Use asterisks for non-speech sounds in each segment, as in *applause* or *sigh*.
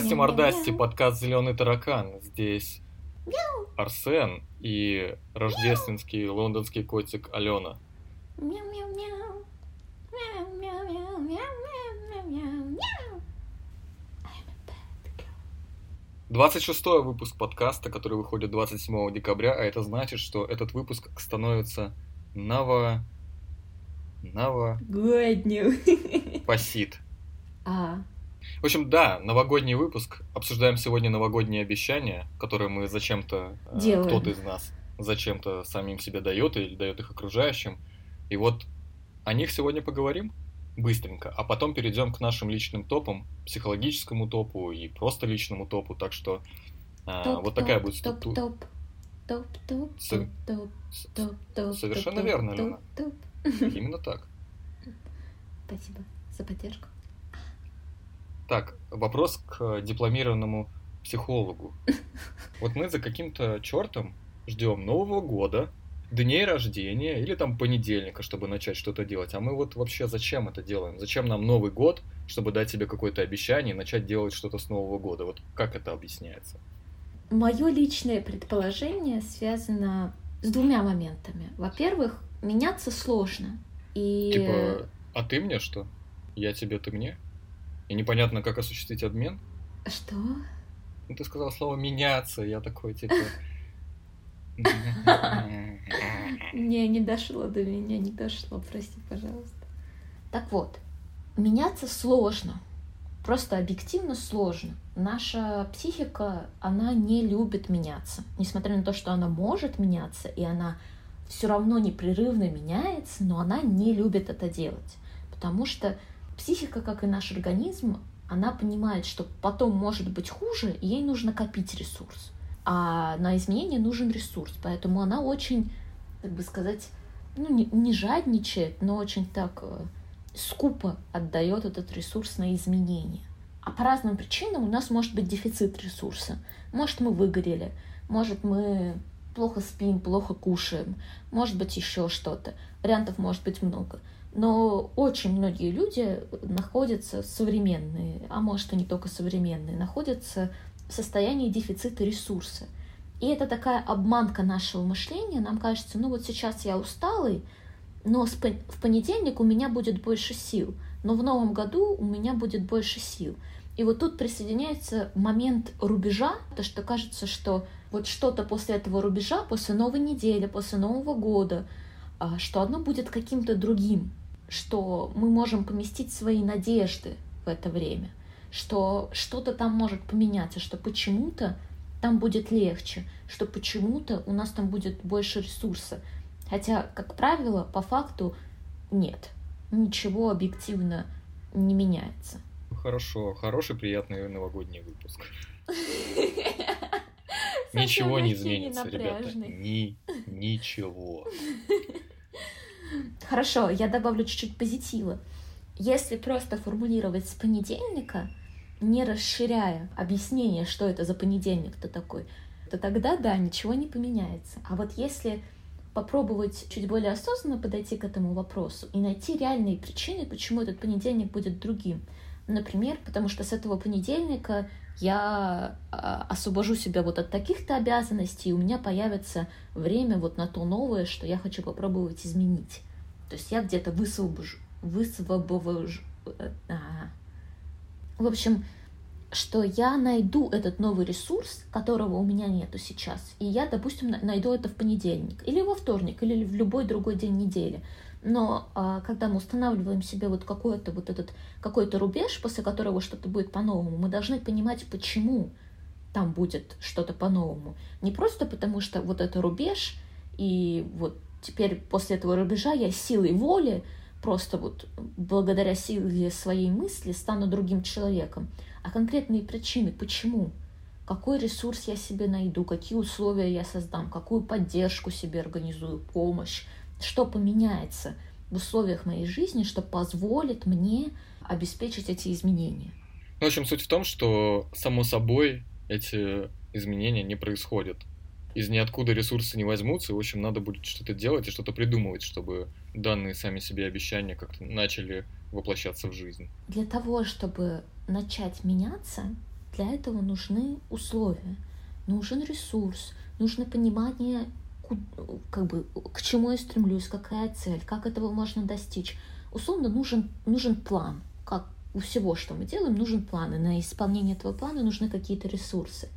Здрасте, мордасти, подкаст «Зеленый таракан». Здесь Арсен и рождественский лондонский котик Алена. Мяу-мяу-мяу-мяу-мяу-мяу. 26 выпуск подкаста, который выходит 27 декабря, а это значит, что этот выпуск становится ново... ново... Годню. Пасит. А, В общем, да, новогодний выпуск. Обсуждаем сегодня новогодние обещания, которые мы зачем-то, э, Делаем. кто-то из нас зачем-то самим себе дает или дает их окружающим. И вот о них сегодня поговорим быстренько, а потом перейдем к нашим личным топам, психологическому топу и просто личному топу. Так что а, топ, вот такая топ, будет структура. топ. Топ, топ, топ, топ, топ, топ, совершенно топ, верно, топ, Лена. топ. Именно так. *laughs* Спасибо за поддержку. Так, вопрос к дипломированному психологу. *laughs* Вот мы за каким-то чертом ждем Нового года, дней рождения или там понедельника, чтобы начать что-то делать. А мы вот вообще зачем это делаем? Зачем нам Новый год, чтобы дать себе какое-то обещание и начать делать что-то с Нового года? Вот как это объясняется? Мое личное предположение связано с двумя моментами. Во-первых, меняться сложно. И Типа, а ты мне что? Я тебе, ты мне? И непонятно, как осуществить обмен? что? Ну, ты сказал слово «меняться», я такой, типа... Не, не дошло до меня, не дошло, прости, пожалуйста. Так вот, меняться сложно. Просто объективно сложно. Наша психика, она не любит меняться. Несмотря на то, что она может меняться, и она все равно непрерывно меняется, но она не любит это делать. Потому что психика, как и наш организм, она понимает, что потом может быть хуже, и ей нужно копить ресурс. А на изменение нужен ресурс. Поэтому она очень, как бы сказать, ну, не, не жадничает, но очень так э, скупо отдает этот ресурс на изменения. А по разным причинам у нас может быть дефицит ресурса. Может, мы выгорели, может, мы плохо спим, плохо кушаем, может быть, еще что-то. Вариантов может быть много. Но очень многие люди находятся современные, а может и не только современные, находятся в состоянии дефицита ресурса. И это такая обманка нашего мышления. Нам кажется, ну вот сейчас я усталый, но в понедельник у меня будет больше сил, но в новом году у меня будет больше сил. И вот тут присоединяется момент рубежа, потому что кажется, что вот что-то после этого рубежа, после новой недели, после Нового года, а, что оно будет каким-то другим, что мы можем поместить свои надежды в это время, что что-то там может поменяться, что почему-то там будет легче, что почему-то у нас там будет больше ресурса. Хотя, как правило, по факту нет, ничего объективно не меняется. Хорошо, хороший, приятный новогодний выпуск. *laughs* Ничего не изменится, ребята. Ни, ничего. *laughs* Хорошо, я добавлю чуть-чуть позитива. Если просто формулировать с понедельника, не расширяя объяснение, что это за понедельник-то такой, то тогда, да, ничего не поменяется. А вот если попробовать чуть более осознанно подойти к этому вопросу и найти реальные причины, почему этот понедельник будет другим. Например, потому что с этого понедельника я а, освобожу себя вот от таких-то обязанностей, и у меня появится время вот на то новое, что я хочу попробовать изменить. То есть я где-то высвобожу, высвобожу, э, а. в общем, что я найду этот новый ресурс, которого у меня нету сейчас, и я, допустим, на- найду это в понедельник, или во вторник, или в любой другой день недели. Но а, когда мы устанавливаем себе вот какой-то вот этот какой-то рубеж, после которого что-то будет по-новому, мы должны понимать, почему там будет что-то по-новому. Не просто потому, что вот это рубеж, и вот теперь после этого рубежа я силой воли, просто вот благодаря силе своей мысли стану другим человеком, а конкретные причины, почему, какой ресурс я себе найду, какие условия я создам, какую поддержку себе организую, помощь, что поменяется в условиях моей жизни, что позволит мне обеспечить эти изменения. Ну, в общем, суть в том, что, само собой, эти изменения не происходят. Из ниоткуда ресурсы не возьмутся, и, в общем, надо будет что-то делать и что-то придумывать, чтобы данные сами себе обещания как-то начали воплощаться в жизнь. Для того, чтобы начать меняться, для этого нужны условия, нужен ресурс, нужно понимание, как бы, к чему я стремлюсь, какая цель, как этого можно достичь. Условно нужен, нужен план, как у всего, что мы делаем, нужен план, и на исполнение этого плана нужны какие-то ресурсы.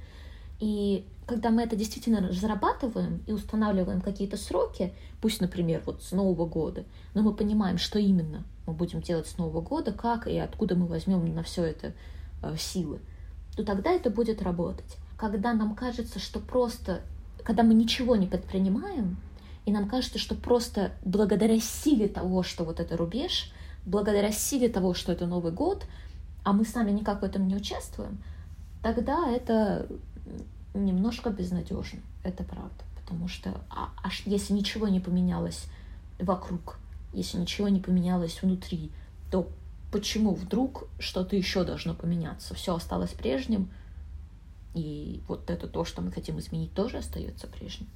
И когда мы это действительно разрабатываем и устанавливаем какие-то сроки, пусть, например, вот с Нового года, но мы понимаем, что именно мы будем делать с Нового года, как и откуда мы возьмем на все это э, силы, то тогда это будет работать. Когда нам кажется, что просто, когда мы ничего не предпринимаем, и нам кажется, что просто благодаря силе того, что вот это рубеж, благодаря силе того, что это Новый год, а мы сами никак в этом не участвуем, тогда это немножко безнадежно, это правда. Потому что а, а если ничего не поменялось вокруг, если ничего не поменялось внутри, то почему вдруг что-то еще должно поменяться? Все осталось прежним, и вот это то, что мы хотим изменить, тоже остается прежним.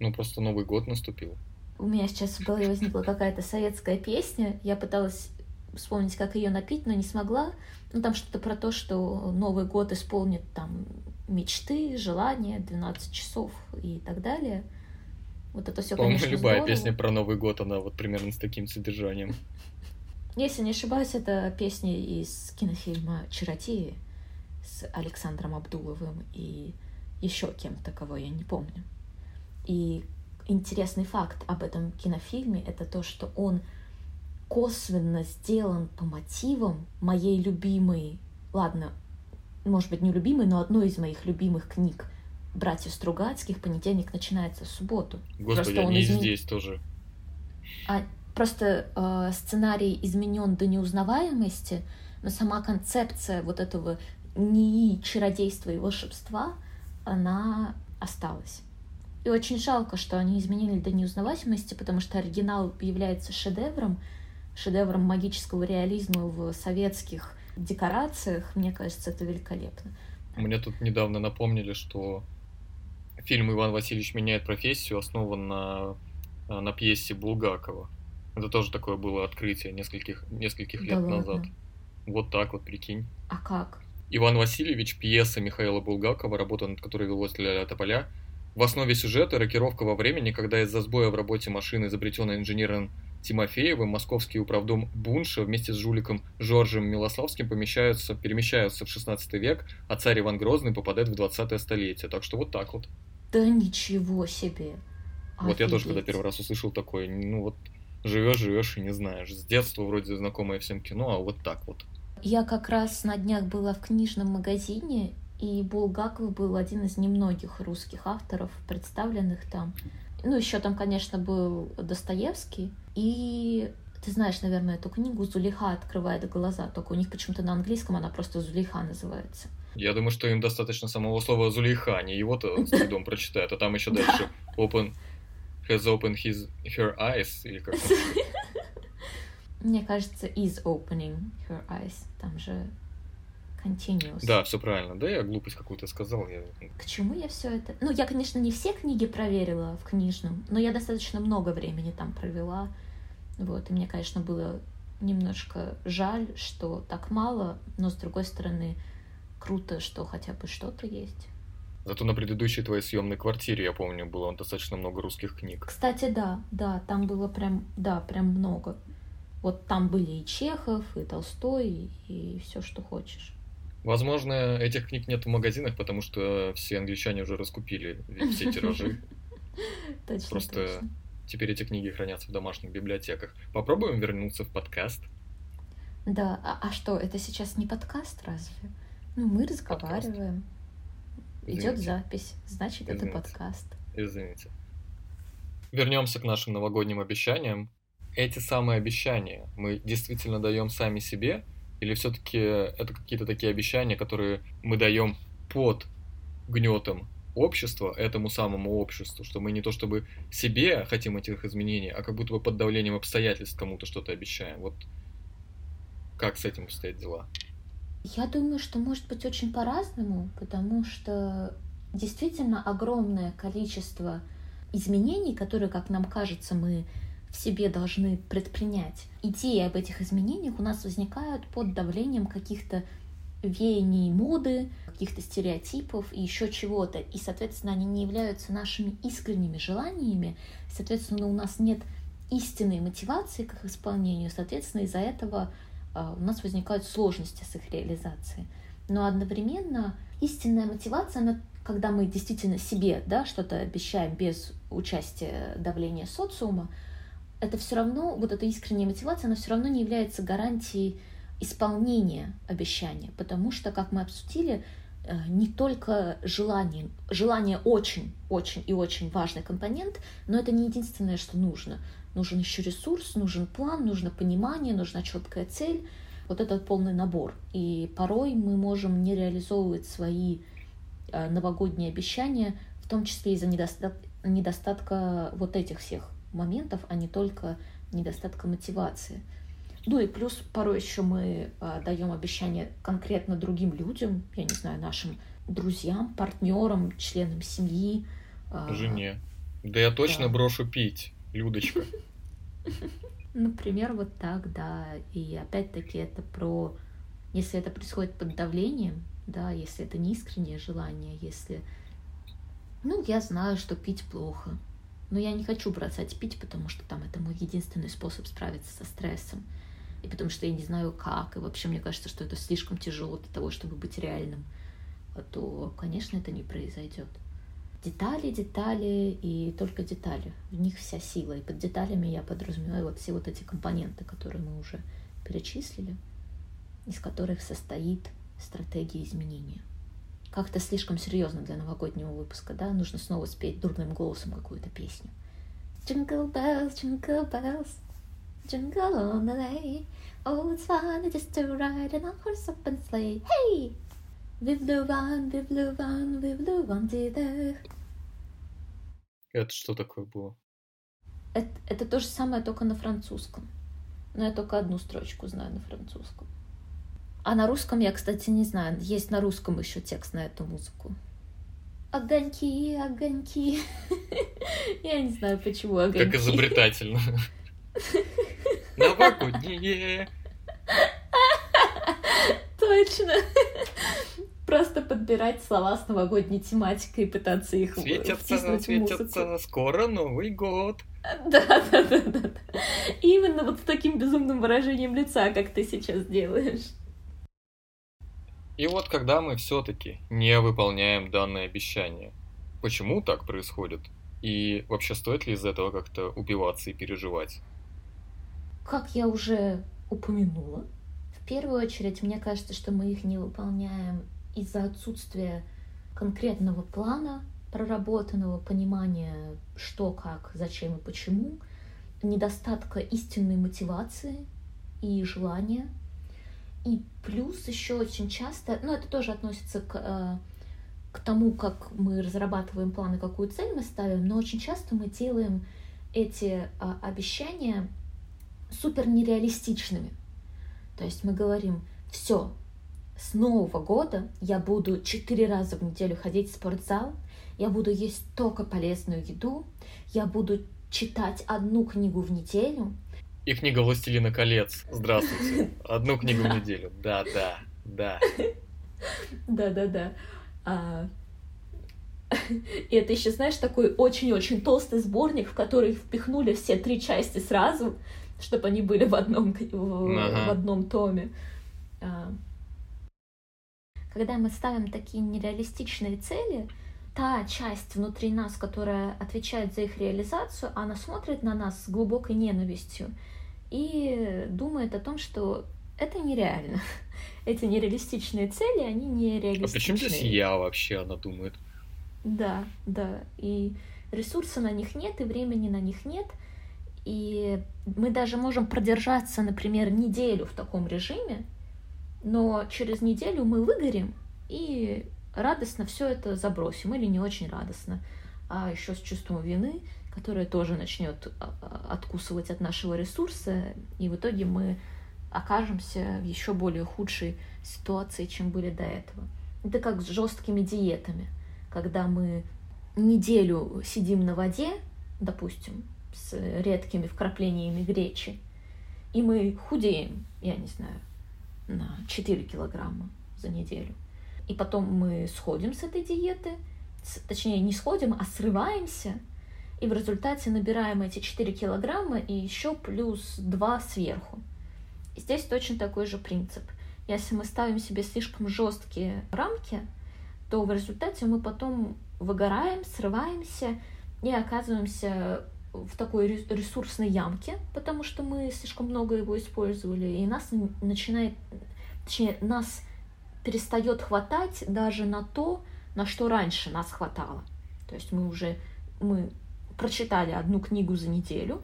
Ну, просто Новый год наступил. У меня сейчас в голове возникла какая-то советская песня. Я пыталась вспомнить, как ее напить, но не смогла. Ну, там что-то про то, что Новый год исполнит там мечты, желания, 12 часов и так далее. Вот это все, конечно, любая здорово. песня про Новый год, она вот примерно с таким содержанием. *laughs* Если не ошибаюсь, это песня из кинофильма «Чаротеи» с Александром Абдуловым и еще кем-то, кого я не помню. И интересный факт об этом кинофильме — это то, что он косвенно сделан по мотивам моей любимой, ладно, может быть, не любимой, но одной из моих любимых книг братьев Стругацких «Понедельник начинается в субботу». Господи, просто они измен... здесь тоже. А, просто э, сценарий изменен до неузнаваемости, но сама концепция вот этого НИИ чародейства и волшебства, она осталась. И очень жалко, что они изменили до неузнаваемости, потому что оригинал является шедевром, шедевром магического реализма в советских декорациях. Мне кажется, это великолепно. Мне тут недавно напомнили, что фильм «Иван Васильевич меняет профессию» основан на, на пьесе Булгакова. Это тоже такое было открытие нескольких, нескольких лет да назад. Вот так вот, прикинь. А как? Иван Васильевич, пьеса Михаила Булгакова, работа над которой велась для Тополя. В основе сюжета рокировка во времени, когда из-за сбоя в работе машины, изобретенной инженером Тимофеевым, московский управдом Бунша вместе с жуликом Жоржем Милославским помещаются, перемещаются в 16 век, а царь Иван Грозный попадает в 20 столетие. Так что вот так вот. Да ничего себе. Вот Офигеть. я тоже, когда первый раз услышал такое, ну вот живешь, живешь и не знаешь. С детства вроде знакомое всем кино, а вот так вот. Я как раз на днях была в книжном магазине, и Булгаков был один из немногих русских авторов, представленных там. Ну, еще там, конечно, был Достоевский. И ты знаешь, наверное, эту книгу «Зулиха открывает глаза», только у них почему-то на английском она просто «Зулиха» называется. Я думаю, что им достаточно самого слова Зулейха, не его-то с трудом *laughs* прочитают, а там еще дальше open has opened his her eyes или как *laughs* Мне кажется, is opening her eyes. Там же continuous. Да, все правильно. Да, я глупость какую-то сказал. Я... К чему я все это? Ну, я, конечно, не все книги проверила в книжном, но я достаточно много времени там провела. Вот, и мне, конечно, было немножко жаль, что так мало, но с другой стороны, круто, что хотя бы что-то есть. Зато на предыдущей твоей съемной квартире, я помню, было достаточно много русских книг. Кстати, да, да, там было прям, да, прям много. Вот там были и Чехов, и Толстой, и, и все, что хочешь. Возможно, этих книг нет в магазинах, потому что все англичане уже раскупили *laughs* все тиражи. Точно, Просто теперь эти книги хранятся в домашних библиотеках. Попробуем вернуться в подкаст. Да, а, а что, это сейчас не подкаст разве? Ну, мы разговариваем. Идет запись, значит, Извините. это подкаст. Извините. Вернемся к нашим новогодним обещаниям. Эти самые обещания мы действительно даем сами себе, или все-таки это какие-то такие обещания, которые мы даем под гнетом общества, этому самому обществу, что мы не то чтобы себе хотим этих изменений, а как будто бы под давлением обстоятельств кому-то что-то обещаем. Вот как с этим стоят дела? Я думаю, что может быть очень по-разному, потому что действительно огромное количество изменений, которые, как нам кажется, мы в себе должны предпринять. Идеи об этих изменениях у нас возникают под давлением каких-то веяний моды, каких-то стереотипов и еще чего-то. И, соответственно, они не являются нашими искренними желаниями. Соответственно, у нас нет истинной мотивации к их исполнению. Соответственно, из-за этого а, у нас возникают сложности с их реализацией. Но одновременно истинная мотивация, она, когда мы действительно себе да, что-то обещаем без участия давления социума, это все равно, вот эта искренняя мотивация, она все равно не является гарантией исполнения обещания, потому что, как мы обсудили, э, не только желание, желание очень, очень и очень важный компонент, но это не единственное, что нужно. Нужен еще ресурс, нужен план, нужно понимание, нужна четкая цель, вот этот полный набор. И порой мы можем не реализовывать свои э, новогодние обещания, в том числе из-за недостатка, недостатка вот этих всех моментов, а не только недостатка мотивации. Ну и плюс порой еще мы э, даем обещания конкретно другим людям, я не знаю, нашим друзьям, партнерам, членам семьи. Э, Жене. Да я точно да. брошу пить, Людочка. *laughs* Например, вот так, да. И опять-таки это про, если это происходит под давлением, да, если это не искреннее желание, если, ну, я знаю, что пить плохо, но я не хочу бросать пить, потому что там это мой единственный способ справиться со стрессом и потому что я не знаю как, и вообще мне кажется, что это слишком тяжело для того, чтобы быть реальным, а то, конечно, это не произойдет. Детали, детали и только детали. В них вся сила. И под деталями я подразумеваю вот все вот эти компоненты, которые мы уже перечислили, из которых состоит стратегия изменения. Как-то слишком серьезно для новогоднего выпуска, да? Нужно снова спеть дурным голосом какую-то песню. Jingle bells, jingle bells, jingle all the way. Oh, it's fun just to ride in a horse open sleigh. Hey! Vive le vent, vive le vent, vive le vent d'hiver. Это что такое было? Это, это то же самое, только на французском. Но я только одну строчку знаю на французском. А на русском я, кстати, не знаю. Есть на русском еще текст на эту музыку. Огоньки, огоньки. *laughs* Я не знаю, почему огоньки. Как изобретательно. *laughs* Новогодние. *laughs* Точно. Просто подбирать слова с новогодней тематикой и пытаться их светятся, светятся, скоро Новый год. Да, да, да, да. Именно вот с таким безумным выражением лица, как ты сейчас делаешь. И вот когда мы все-таки не выполняем данное обещание, почему так происходит? И вообще стоит ли из этого как-то убиваться и переживать? Как я уже упомянула, в первую очередь мне кажется, что мы их не выполняем из-за отсутствия конкретного плана, проработанного понимания, что, как, зачем и почему, недостатка истинной мотивации и желания. И плюс еще очень часто, ну это тоже относится к, э, к тому, как мы разрабатываем планы, какую цель мы ставим, но очень часто мы делаем эти э, обещания супер нереалистичными. То есть мы говорим, все, с Нового года я буду четыре раза в неделю ходить в спортзал, я буду есть только полезную еду, я буду читать одну книгу в неделю. И книга «Властелина колец». Здравствуйте. *laughs* Одну книгу в неделю. Да, да, да. *laughs* Да, да, да. А, *laughs* и это еще, знаешь, такой очень-очень толстый сборник, в который впихнули все три части сразу чтобы они были в одном, в, в одном томе. А, когда мы ставим такие нереалистичные цели, та часть внутри нас, которая отвечает за их реализацию, она смотрит на нас с глубокой ненавистью и думает о том, что это нереально. *laughs* Эти нереалистичные цели, они нереалистичные. А почему здесь я вообще, она думает? Да, да. И ресурса на них нет, и времени на них нет — и мы даже можем продержаться, например, неделю в таком режиме, но через неделю мы выгорим и радостно все это забросим, или не очень радостно, а еще с чувством вины, которое тоже начнет а, а, откусывать от нашего ресурса, и в итоге мы окажемся в еще более худшей ситуации, чем были до этого. Это как с жесткими диетами, когда мы неделю сидим на воде, допустим, с редкими вкраплениями гречи. И мы худеем, я не знаю, на 4 килограмма за неделю. И потом мы сходим с этой диеты, точнее не сходим, а срываемся, и в результате набираем эти 4 килограмма и еще плюс 2 сверху. И здесь точно такой же принцип. Если мы ставим себе слишком жесткие рамки, то в результате мы потом выгораем, срываемся и оказываемся в такой ресурсной ямке, потому что мы слишком много его использовали, и нас начинает, точнее, нас перестает хватать даже на то, на что раньше нас хватало. То есть мы уже мы прочитали одну книгу за неделю,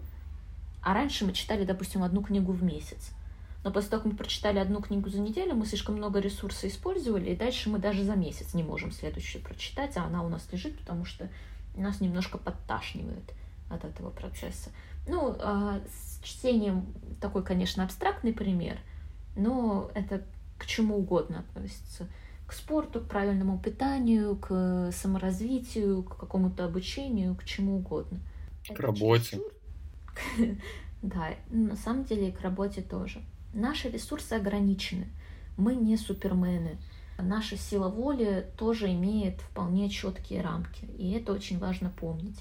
а раньше мы читали, допустим, одну книгу в месяц. Но после того, как мы прочитали одну книгу за неделю, мы слишком много ресурсов использовали, и дальше мы даже за месяц не можем следующую прочитать, а она у нас лежит, потому что нас немножко подташнивает от этого процесса. Ну, а, с чтением такой, конечно, абстрактный пример, но это к чему угодно относится. К спорту, к правильному питанию, к саморазвитию, к какому-то обучению, к чему угодно. К это работе. *laughs* Да, на самом деле и к работе тоже. Наши ресурсы ограничены. Мы не супермены. Наша сила воли тоже имеет вполне четкие рамки. И это очень важно помнить.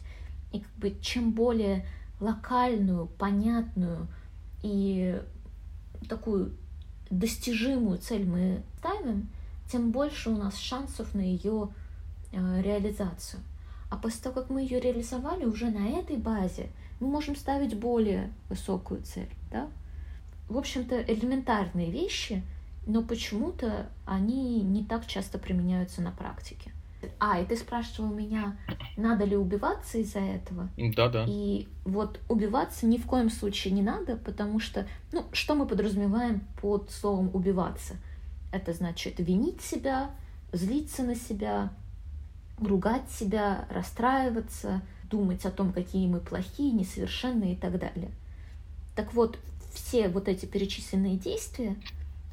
И как бы чем более локальную, понятную и такую достижимую цель мы ставим, тем больше у нас шансов на ее э, реализацию. А после того, как мы ее реализовали, уже на этой базе мы можем ставить более высокую цель. Да? В общем-то, элементарные вещи, но почему-то они не так часто применяются на практике. А, и ты спрашивал меня, надо ли убиваться из-за этого? Да, да. И вот убиваться ни в коем случае не надо, потому что, ну, что мы подразумеваем под словом убиваться? Это значит винить себя, злиться на себя, ругать себя, расстраиваться, думать о том, какие мы плохие, несовершенные и так далее. Так вот, все вот эти перечисленные действия,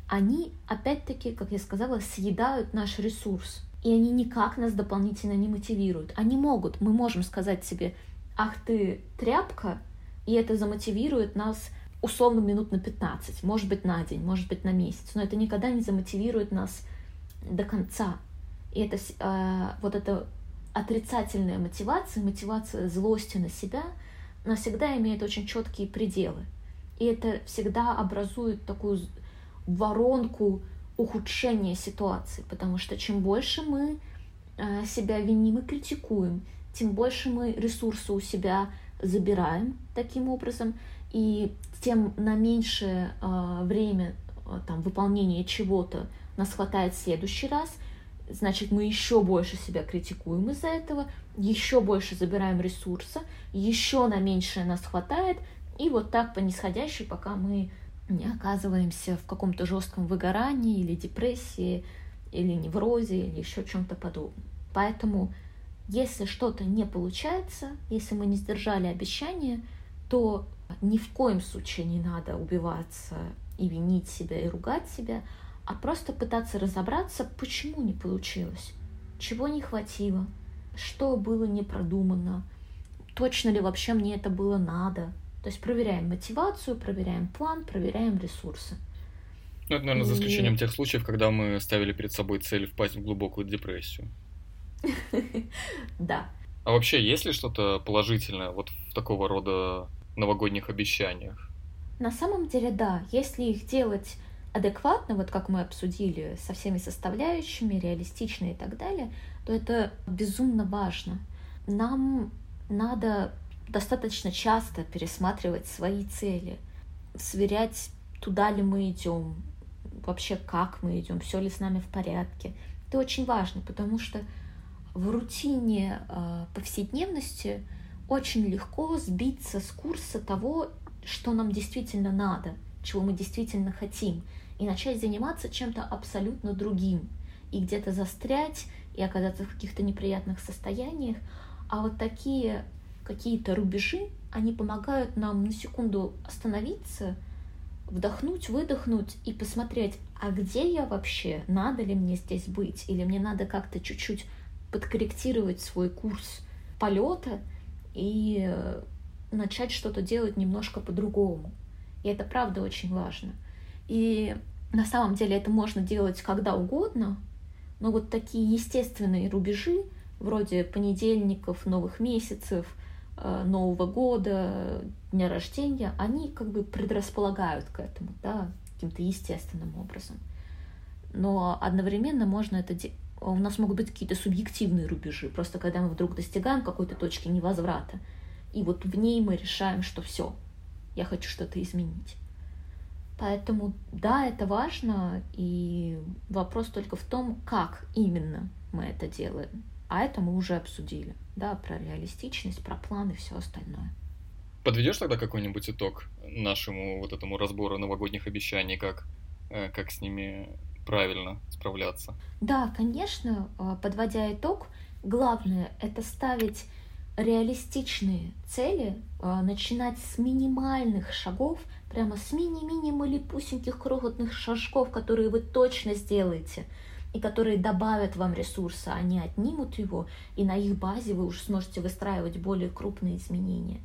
они, опять-таки, как я сказала, съедают наш ресурс и они никак нас дополнительно не мотивируют. Они могут, мы можем сказать себе, ах ты тряпка, и это замотивирует нас условно минут на 15, может быть на день, может быть на месяц, но это никогда не замотивирует нас до конца. И это э, вот эта отрицательная мотивация, мотивация злости на себя, навсегда имеет очень четкие пределы. И это всегда образует такую воронку ухудшение ситуации, потому что чем больше мы э, себя виним и критикуем, тем больше мы ресурсы у себя забираем таким образом, и тем на меньшее э, время э, там, выполнения чего-то нас хватает в следующий раз, значит, мы еще больше себя критикуем из-за этого, еще больше забираем ресурса, еще на меньшее нас хватает, и вот так по нисходящей, пока мы не оказываемся в каком-то жестком выгорании или депрессии, или неврозе, или еще чем-то подобном. Поэтому, если что-то не получается, если мы не сдержали обещание, то ни в коем случае не надо убиваться и винить себя и ругать себя, а просто пытаться разобраться, почему не получилось, чего не хватило, что было не продумано, точно ли вообще мне это было надо, то есть проверяем мотивацию, проверяем план, проверяем ресурсы. Ну, это, наверное, и... за исключением тех случаев, когда мы ставили перед собой цель впасть в глубокую депрессию. *laughs* Да. А вообще, есть ли что-то положительное вот в такого рода новогодних обещаниях? На самом деле, да. Если их делать адекватно, вот как мы обсудили, со всеми составляющими, реалистично и так далее, то это безумно важно. Нам надо достаточно часто пересматривать свои цели, сверять, туда ли мы идем, вообще как мы идем, все ли с нами в порядке. Это очень важно, потому что в рутине э, повседневности очень легко сбиться с курса того, что нам действительно надо, чего мы действительно хотим, и начать заниматься чем-то абсолютно другим, и где-то застрять, и оказаться в каких-то неприятных состояниях. А вот такие какие-то рубежи, они помогают нам на секунду остановиться, вдохнуть, выдохнуть и посмотреть, а где я вообще, надо ли мне здесь быть, или мне надо как-то чуть-чуть подкорректировать свой курс полета и э, начать что-то делать немножко по-другому. И это правда очень важно. И на самом деле это можно делать когда угодно, но вот такие естественные рубежи, вроде понедельников, новых месяцев, э, Нового года, дня рождения, они как бы предрасполагают к этому, да, каким-то естественным образом. Но одновременно можно это делать у нас могут быть какие-то субъективные рубежи, просто когда мы вдруг достигаем какой-то точки невозврата, и вот в ней мы решаем, что все, я хочу что-то изменить. Поэтому да, это важно, и вопрос только в том, как именно мы это делаем. А это мы уже обсудили, да, про реалистичность, про планы и все остальное. Подведешь тогда какой-нибудь итог нашему вот этому разбору новогодних обещаний, как, э, как с ними правильно справляться? Да, конечно, э, подводя итог, главное это ставить реалистичные цели, э, начинать с минимальных шагов, прямо с мини-мини малипусеньких крохотных шажков, которые вы точно сделаете и которые добавят вам ресурса, они отнимут его, и на их базе вы уже сможете выстраивать более крупные изменения.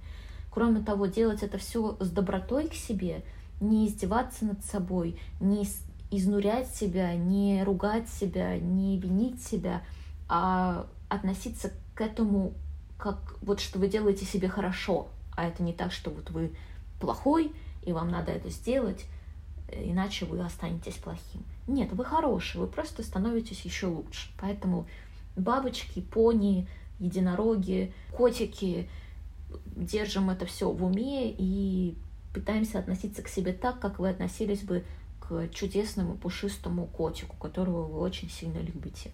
Кроме того, делать это все с добротой к себе, не издеваться над собой, не изнурять себя, не ругать себя, не винить себя, а относиться к этому как вот что вы делаете себе хорошо, а это не так, что вот вы плохой, и вам надо это сделать, иначе вы останетесь плохим. Нет, вы хороший, вы просто становитесь еще лучше. Поэтому бабочки, пони, единороги, котики, держим это все в уме и пытаемся относиться к себе так, как вы относились бы чудесному пушистому котику, которого вы очень сильно любите.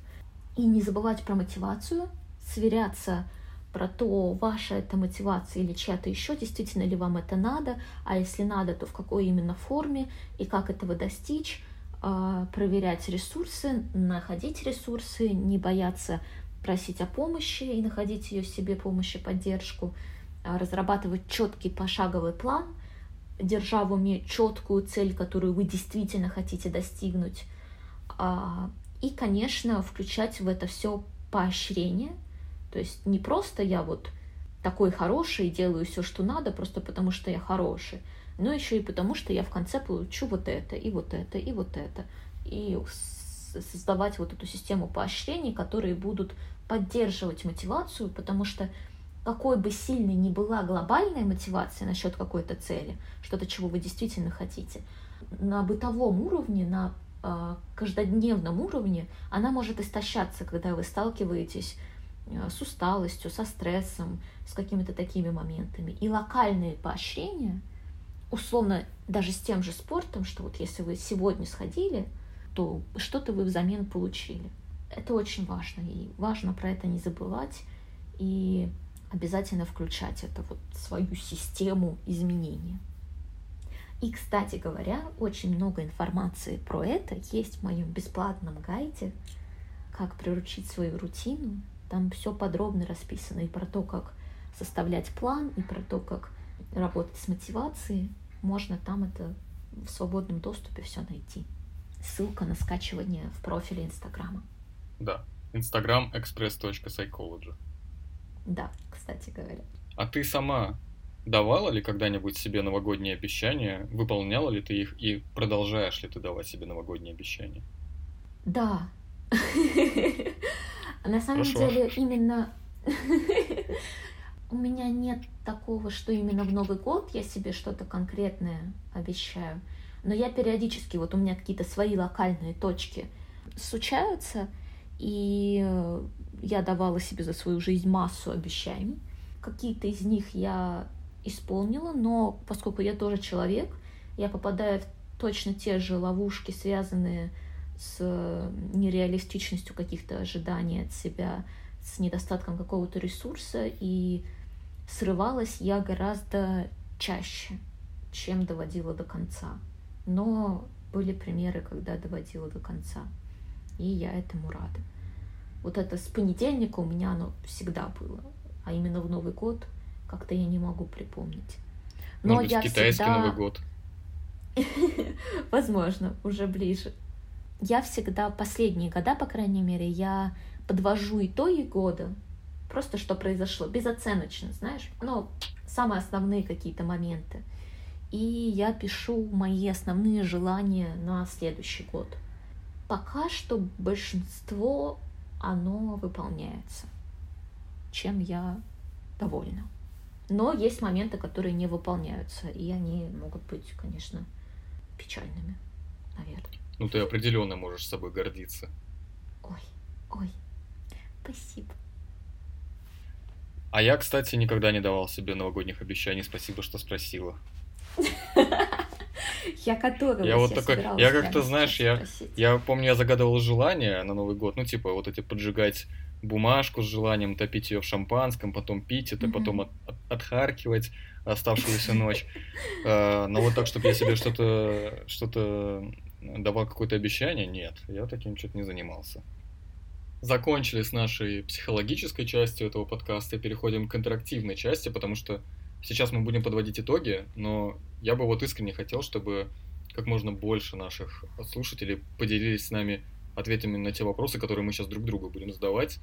И не забывать про мотивацию, сверяться про то, ваша это мотивация или чья-то еще, действительно ли вам это надо, а если надо, то в какой именно форме и как этого достичь, а, проверять ресурсы, находить ресурсы, не бояться просить о помощи и находить ее себе помощь и поддержку, а, разрабатывать четкий пошаговый план, держа в уме четкую цель, которую вы действительно хотите достигнуть, а, и, конечно, включать в это все поощрение – то есть не просто я вот такой хороший делаю все, что надо, просто потому что я хороший, но еще и потому, что я в конце получу вот это, и вот это, и вот это. И создавать вот эту систему поощрений, которые будут поддерживать мотивацию, потому что какой бы сильной ни была глобальная мотивация насчет какой-то цели, что-то, чего вы действительно хотите, на бытовом уровне, на э, каждодневном уровне она может истощаться, когда вы сталкиваетесь Э, с усталостью, со стрессом, с какими-то такими моментами. И локальные поощрения, условно, даже с тем же спортом, что вот если вы сегодня сходили, то что-то вы взамен получили. Это очень важно, и важно про это не забывать, и обязательно включать это вот свою систему изменения. И, кстати говоря, очень много информации про это есть в моем бесплатном гайде «Как приручить свою рутину», там все подробно расписано и про то, как составлять план, и про то, как работать с мотивацией. Можно там это в свободном доступе все найти. Ссылка на скачивание в профиле Инстаграма. Да, Инстаграм express.psychology. Да, кстати говоря. А ты сама давала ли когда-нибудь себе новогодние обещания? Выполняла ли ты их и продолжаешь ли ты давать себе новогодние обещания? Да. *laughs* На самом деле именно *laughs* у меня нет такого, что именно в Новый год я себе что-то конкретное обещаю. Но я периодически, вот у меня какие-то свои локальные точки случаются, и я давала себе за свою жизнь массу обещаний. Какие-то из них я исполнила, но поскольку я тоже человек, я попадаю в точно те же ловушки, связанные с с нереалистичностью каких-то ожиданий от себя, с недостатком какого-то ресурса, и срывалась я гораздо чаще, чем доводила до конца. Но были примеры, когда доводила до конца, и я этому рада. Вот это с понедельника у меня оно всегда было, а именно в Новый год как-то я не могу припомнить. Но Может быть, я китайский всегда... Новый год. *laughs* Возможно, уже ближе я всегда, последние года, по крайней мере, я подвожу итоги года, просто что произошло, безоценочно, знаешь, ну, самые основные какие-то моменты. и я пишу мои основные желания на следующий год. Пока что большинство оно выполняется, чем я довольна. Но есть моменты, которые не выполняются, и они могут быть, конечно, печальными, наверное. Ну, ты определенно можешь с собой гордиться. Ой, ой, спасибо. А я, кстати, никогда не давал себе новогодних обещаний. Спасибо, что спросила. *laughs* Я которого я вот такой, я как-то, знаешь, я, я помню, я загадывал желание на Новый год, ну, типа, вот эти поджигать бумажку с желанием топить ее в шампанском, потом пить это, потом от, от, отхаркивать оставшуюся *laughs* ночь. А, но вот так, чтобы я себе что-то что-то давал какое-то обещание, нет, я таким что-то не занимался. Закончили с нашей психологической частью этого подкаста и переходим к интерактивной части, потому что сейчас мы будем подводить итоги, но я бы вот искренне хотел, чтобы как можно больше наших слушателей поделились с нами ответами на те вопросы, которые мы сейчас друг другу будем задавать.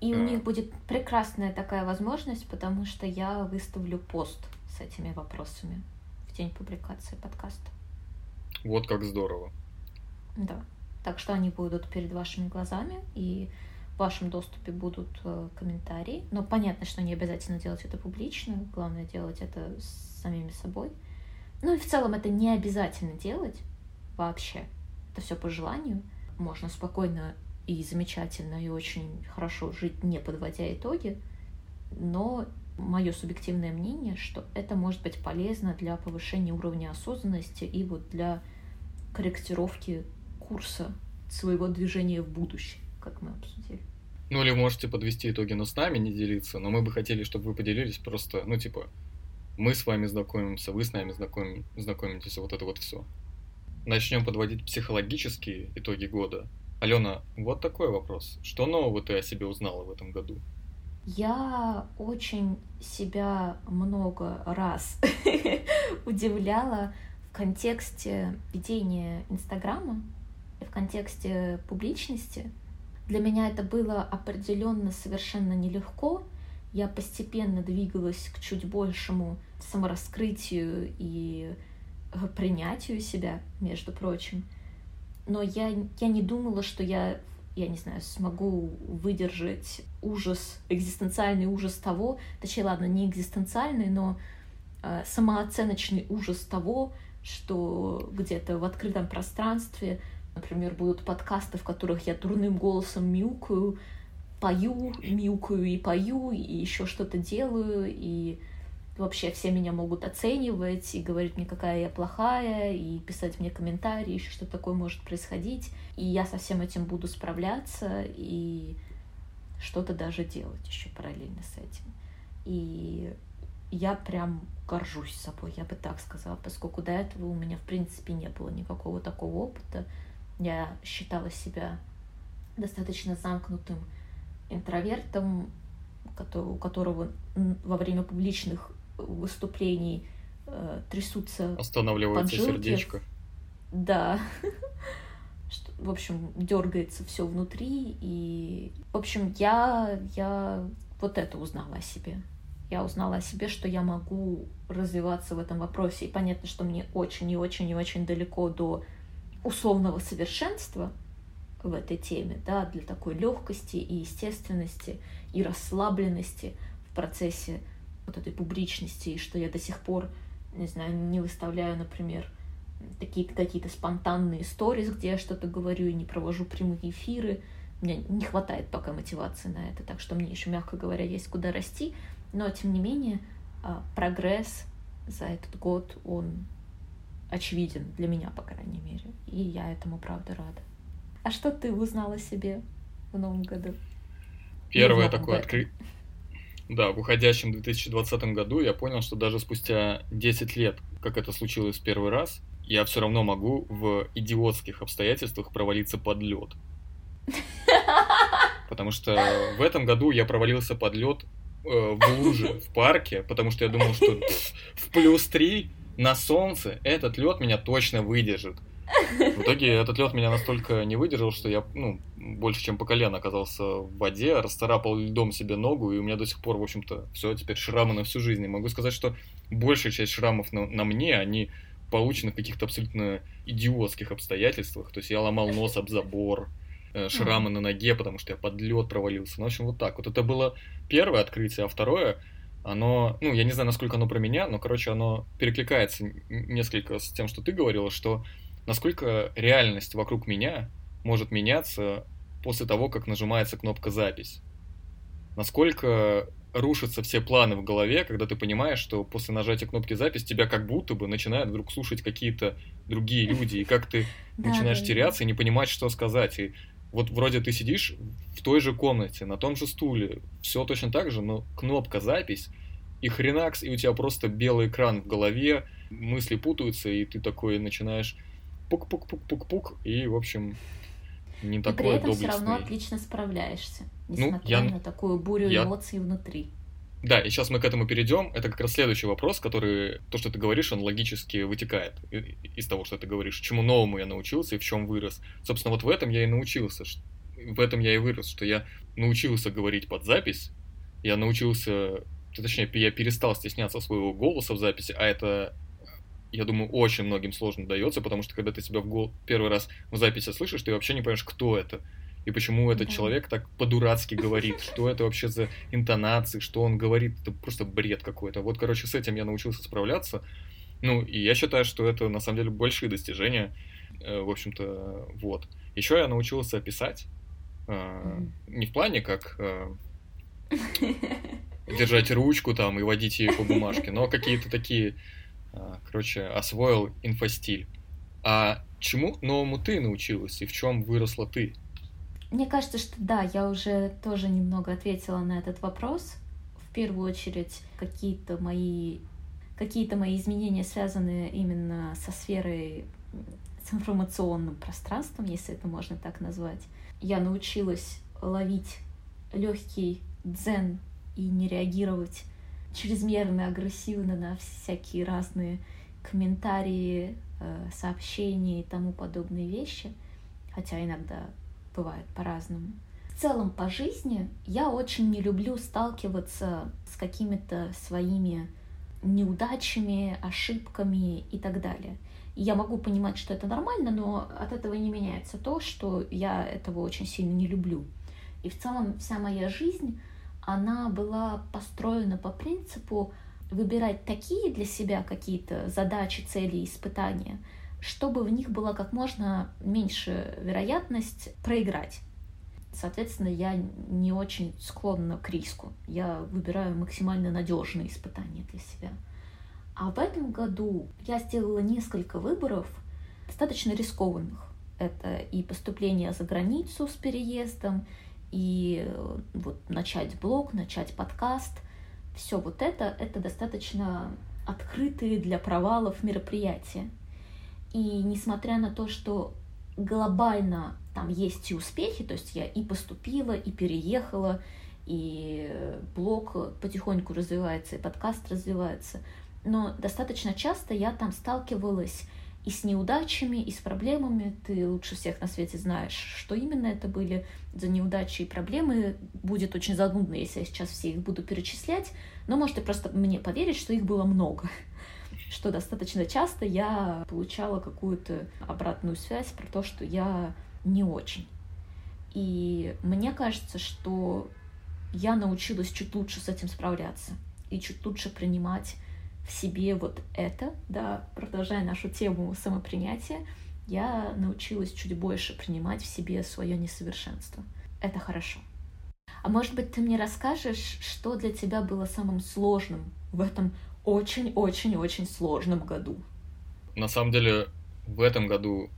И у а. них будет прекрасная такая возможность, потому что я выставлю пост с этими вопросами в день публикации подкаста. Вот как здорово. Да. Так что они будут перед вашими глазами, и в вашем доступе будут э, комментарии. Но понятно, что не обязательно делать это публично, главное делать это с самими собой. Ну и в целом это не обязательно делать вообще. Это все по желанию можно спокойно и замечательно и очень хорошо жить, не подводя итоги, но мое субъективное мнение, что это может быть полезно для повышения уровня осознанности и вот для корректировки курса своего движения в будущее, как мы обсудили. Ну или можете подвести итоги, но с нами не делиться, но мы бы хотели, чтобы вы поделились просто, ну типа, мы с вами знакомимся, вы с нами знакомим, знакомитесь, вот это вот все начнем подводить психологические итоги года. Алена, вот такой вопрос. Что нового ты о себе узнала в этом году? Я очень себя много раз *laughs* удивляла в контексте ведения Инстаграма и в контексте публичности. Для меня это было определенно совершенно нелегко. Я постепенно двигалась к чуть большему самораскрытию и принятию себя, между прочим. Но я, я не думала, что я, я не знаю, смогу выдержать ужас, экзистенциальный ужас того, точнее, ладно, не экзистенциальный, но э, самооценочный ужас того, что где-то в открытом пространстве, например, будут подкасты, в которых я дурным голосом мяукаю, пою, мяукаю и пою, и еще что-то делаю, и вообще все меня могут оценивать и говорить мне, какая я плохая, и писать мне комментарии, еще что такое может происходить. И я со всем этим буду справляться и что-то даже делать еще параллельно с этим. И я прям горжусь собой, я бы так сказала, поскольку до этого у меня, в принципе, не было никакого такого опыта. Я считала себя достаточно замкнутым интровертом, у которого во время публичных выступлений э, трясутся Останавливается поджилки. сердечко. Да. *laughs* В общем, дергается все внутри. И, в общем, я, я вот это узнала о себе. Я узнала о себе, что я могу развиваться в этом вопросе. И понятно, что мне очень и очень и очень далеко до условного совершенства в этой теме, да, для такой легкости и естественности и расслабленности в процессе вот этой публичности, и что я до сих пор, не знаю, не выставляю, например, такие какие-то спонтанные сторис, где я что-то говорю и не провожу прямые эфиры. Мне не хватает пока мотивации на это, так что мне еще, мягко говоря, есть куда расти. Но, тем не менее, а, прогресс за этот год, он очевиден для меня, по крайней мере. И я этому, правда, рада. А что ты узнала о себе в новом году? Первое такое открытие да, в уходящем 2020 году я понял, что даже спустя 10 лет, как это случилось в первый раз, я все равно могу в идиотских обстоятельствах провалиться под лед. *laughs* Потому что в этом году я провалился под лед э, в луже в парке, потому что я думал, что *laughs* в плюс 3 на солнце этот лед меня точно выдержит. В итоге этот лед меня настолько не выдержал, что я, ну, больше чем по колено оказался в воде, расцарапал льдом себе ногу, и у меня до сих пор, в общем-то, все, теперь шрамы на всю жизнь. И могу сказать, что большая часть шрамов на, на мне, они получены в каких-то абсолютно идиотских обстоятельствах. То есть я ломал нос об забор, э, шрамы на ноге, потому что я под лед провалился. Ну, в общем, вот так. Вот это было первое открытие, а второе, оно, ну, я не знаю, насколько оно про меня, но, короче, оно перекликается несколько с тем, что ты говорила, что насколько реальность вокруг меня может меняться после того, как нажимается кнопка «Запись». Насколько рушатся все планы в голове, когда ты понимаешь, что после нажатия кнопки «Запись» тебя как будто бы начинают вдруг слушать какие-то другие люди, и как ты *laughs* начинаешь теряться и не понимать, что сказать. И вот вроде ты сидишь в той же комнате, на том же стуле, все точно так же, но кнопка «Запись», и хренакс, и у тебя просто белый экран в голове, мысли путаются, и ты такой начинаешь пук-пук-пук-пук-пук, и, в общем, не и такой при этом все равно отлично справляешься, ну, несмотря ну, я... на такую бурю я... эмоций внутри. Да, и сейчас мы к этому перейдем. Это как раз следующий вопрос, который, то, что ты говоришь, он логически вытекает из того, что ты говоришь. Чему новому я научился и в чем вырос. Собственно, вот в этом я и научился. В этом я и вырос, что я научился говорить под запись. Я научился, точнее, я перестал стесняться своего голоса в записи, а это я думаю, очень многим сложно дается, потому что когда ты себя в гол... первый раз в записи слышишь, ты вообще не понимаешь, кто это. И почему этот человек так по-дурацки говорит, *laughs* что это вообще за интонации, что он говорит, это просто бред какой-то. Вот, короче, с этим я научился справляться. Ну, и я считаю, что это на самом деле большие достижения. Э, в общем-то, вот. Еще я научился писать. Э, не в плане как э, *laughs* держать ручку там и водить ее по бумажке, но какие-то такие короче, освоил инфостиль. А чему новому ты научилась и в чем выросла ты? Мне кажется, что да, я уже тоже немного ответила на этот вопрос. В первую очередь, какие-то мои, какие-то мои изменения связаны именно со сферой, с информационным пространством, если это можно так назвать. Я научилась ловить легкий дзен и не реагировать чрезмерно агрессивно на всякие разные комментарии, э, сообщения и тому подобные вещи, хотя иногда бывает по-разному. В целом по жизни я очень не люблю сталкиваться с какими-то своими неудачами, ошибками и так далее. И я могу понимать, что это нормально, но от этого не меняется то, что я этого очень сильно не люблю. И в целом вся моя жизнь она была построена по принципу выбирать такие для себя какие-то задачи, цели, испытания, чтобы в них была как можно меньше вероятность проиграть. Соответственно, я не очень склонна к риску. Я выбираю максимально надежные испытания для себя. А в этом году я сделала несколько выборов, достаточно рискованных. Это и поступление за границу с переездом, и э, вот начать блог, начать подкаст, все вот это, это достаточно открытые для провалов мероприятия. И несмотря на то, что глобально там есть и успехи, то есть я и поступила, и переехала, и блог потихоньку развивается, и подкаст развивается, но достаточно часто я там сталкивалась и с неудачами, и с проблемами. Ты лучше всех на свете знаешь, что именно это были за неудачи и проблемы. Будет очень занудно, если я сейчас все их буду перечислять, но можете просто мне поверить, что их было много что достаточно часто я получала какую-то обратную связь про то, что я не очень. И мне кажется, что я научилась чуть лучше с этим справляться и чуть лучше принимать в себе вот это, да, продолжая нашу тему самопринятия, я научилась чуть больше принимать в себе свое несовершенство. Это хорошо. А может быть, ты мне расскажешь, что для тебя было самым сложным в этом очень-очень-очень сложном году? На самом деле, в этом году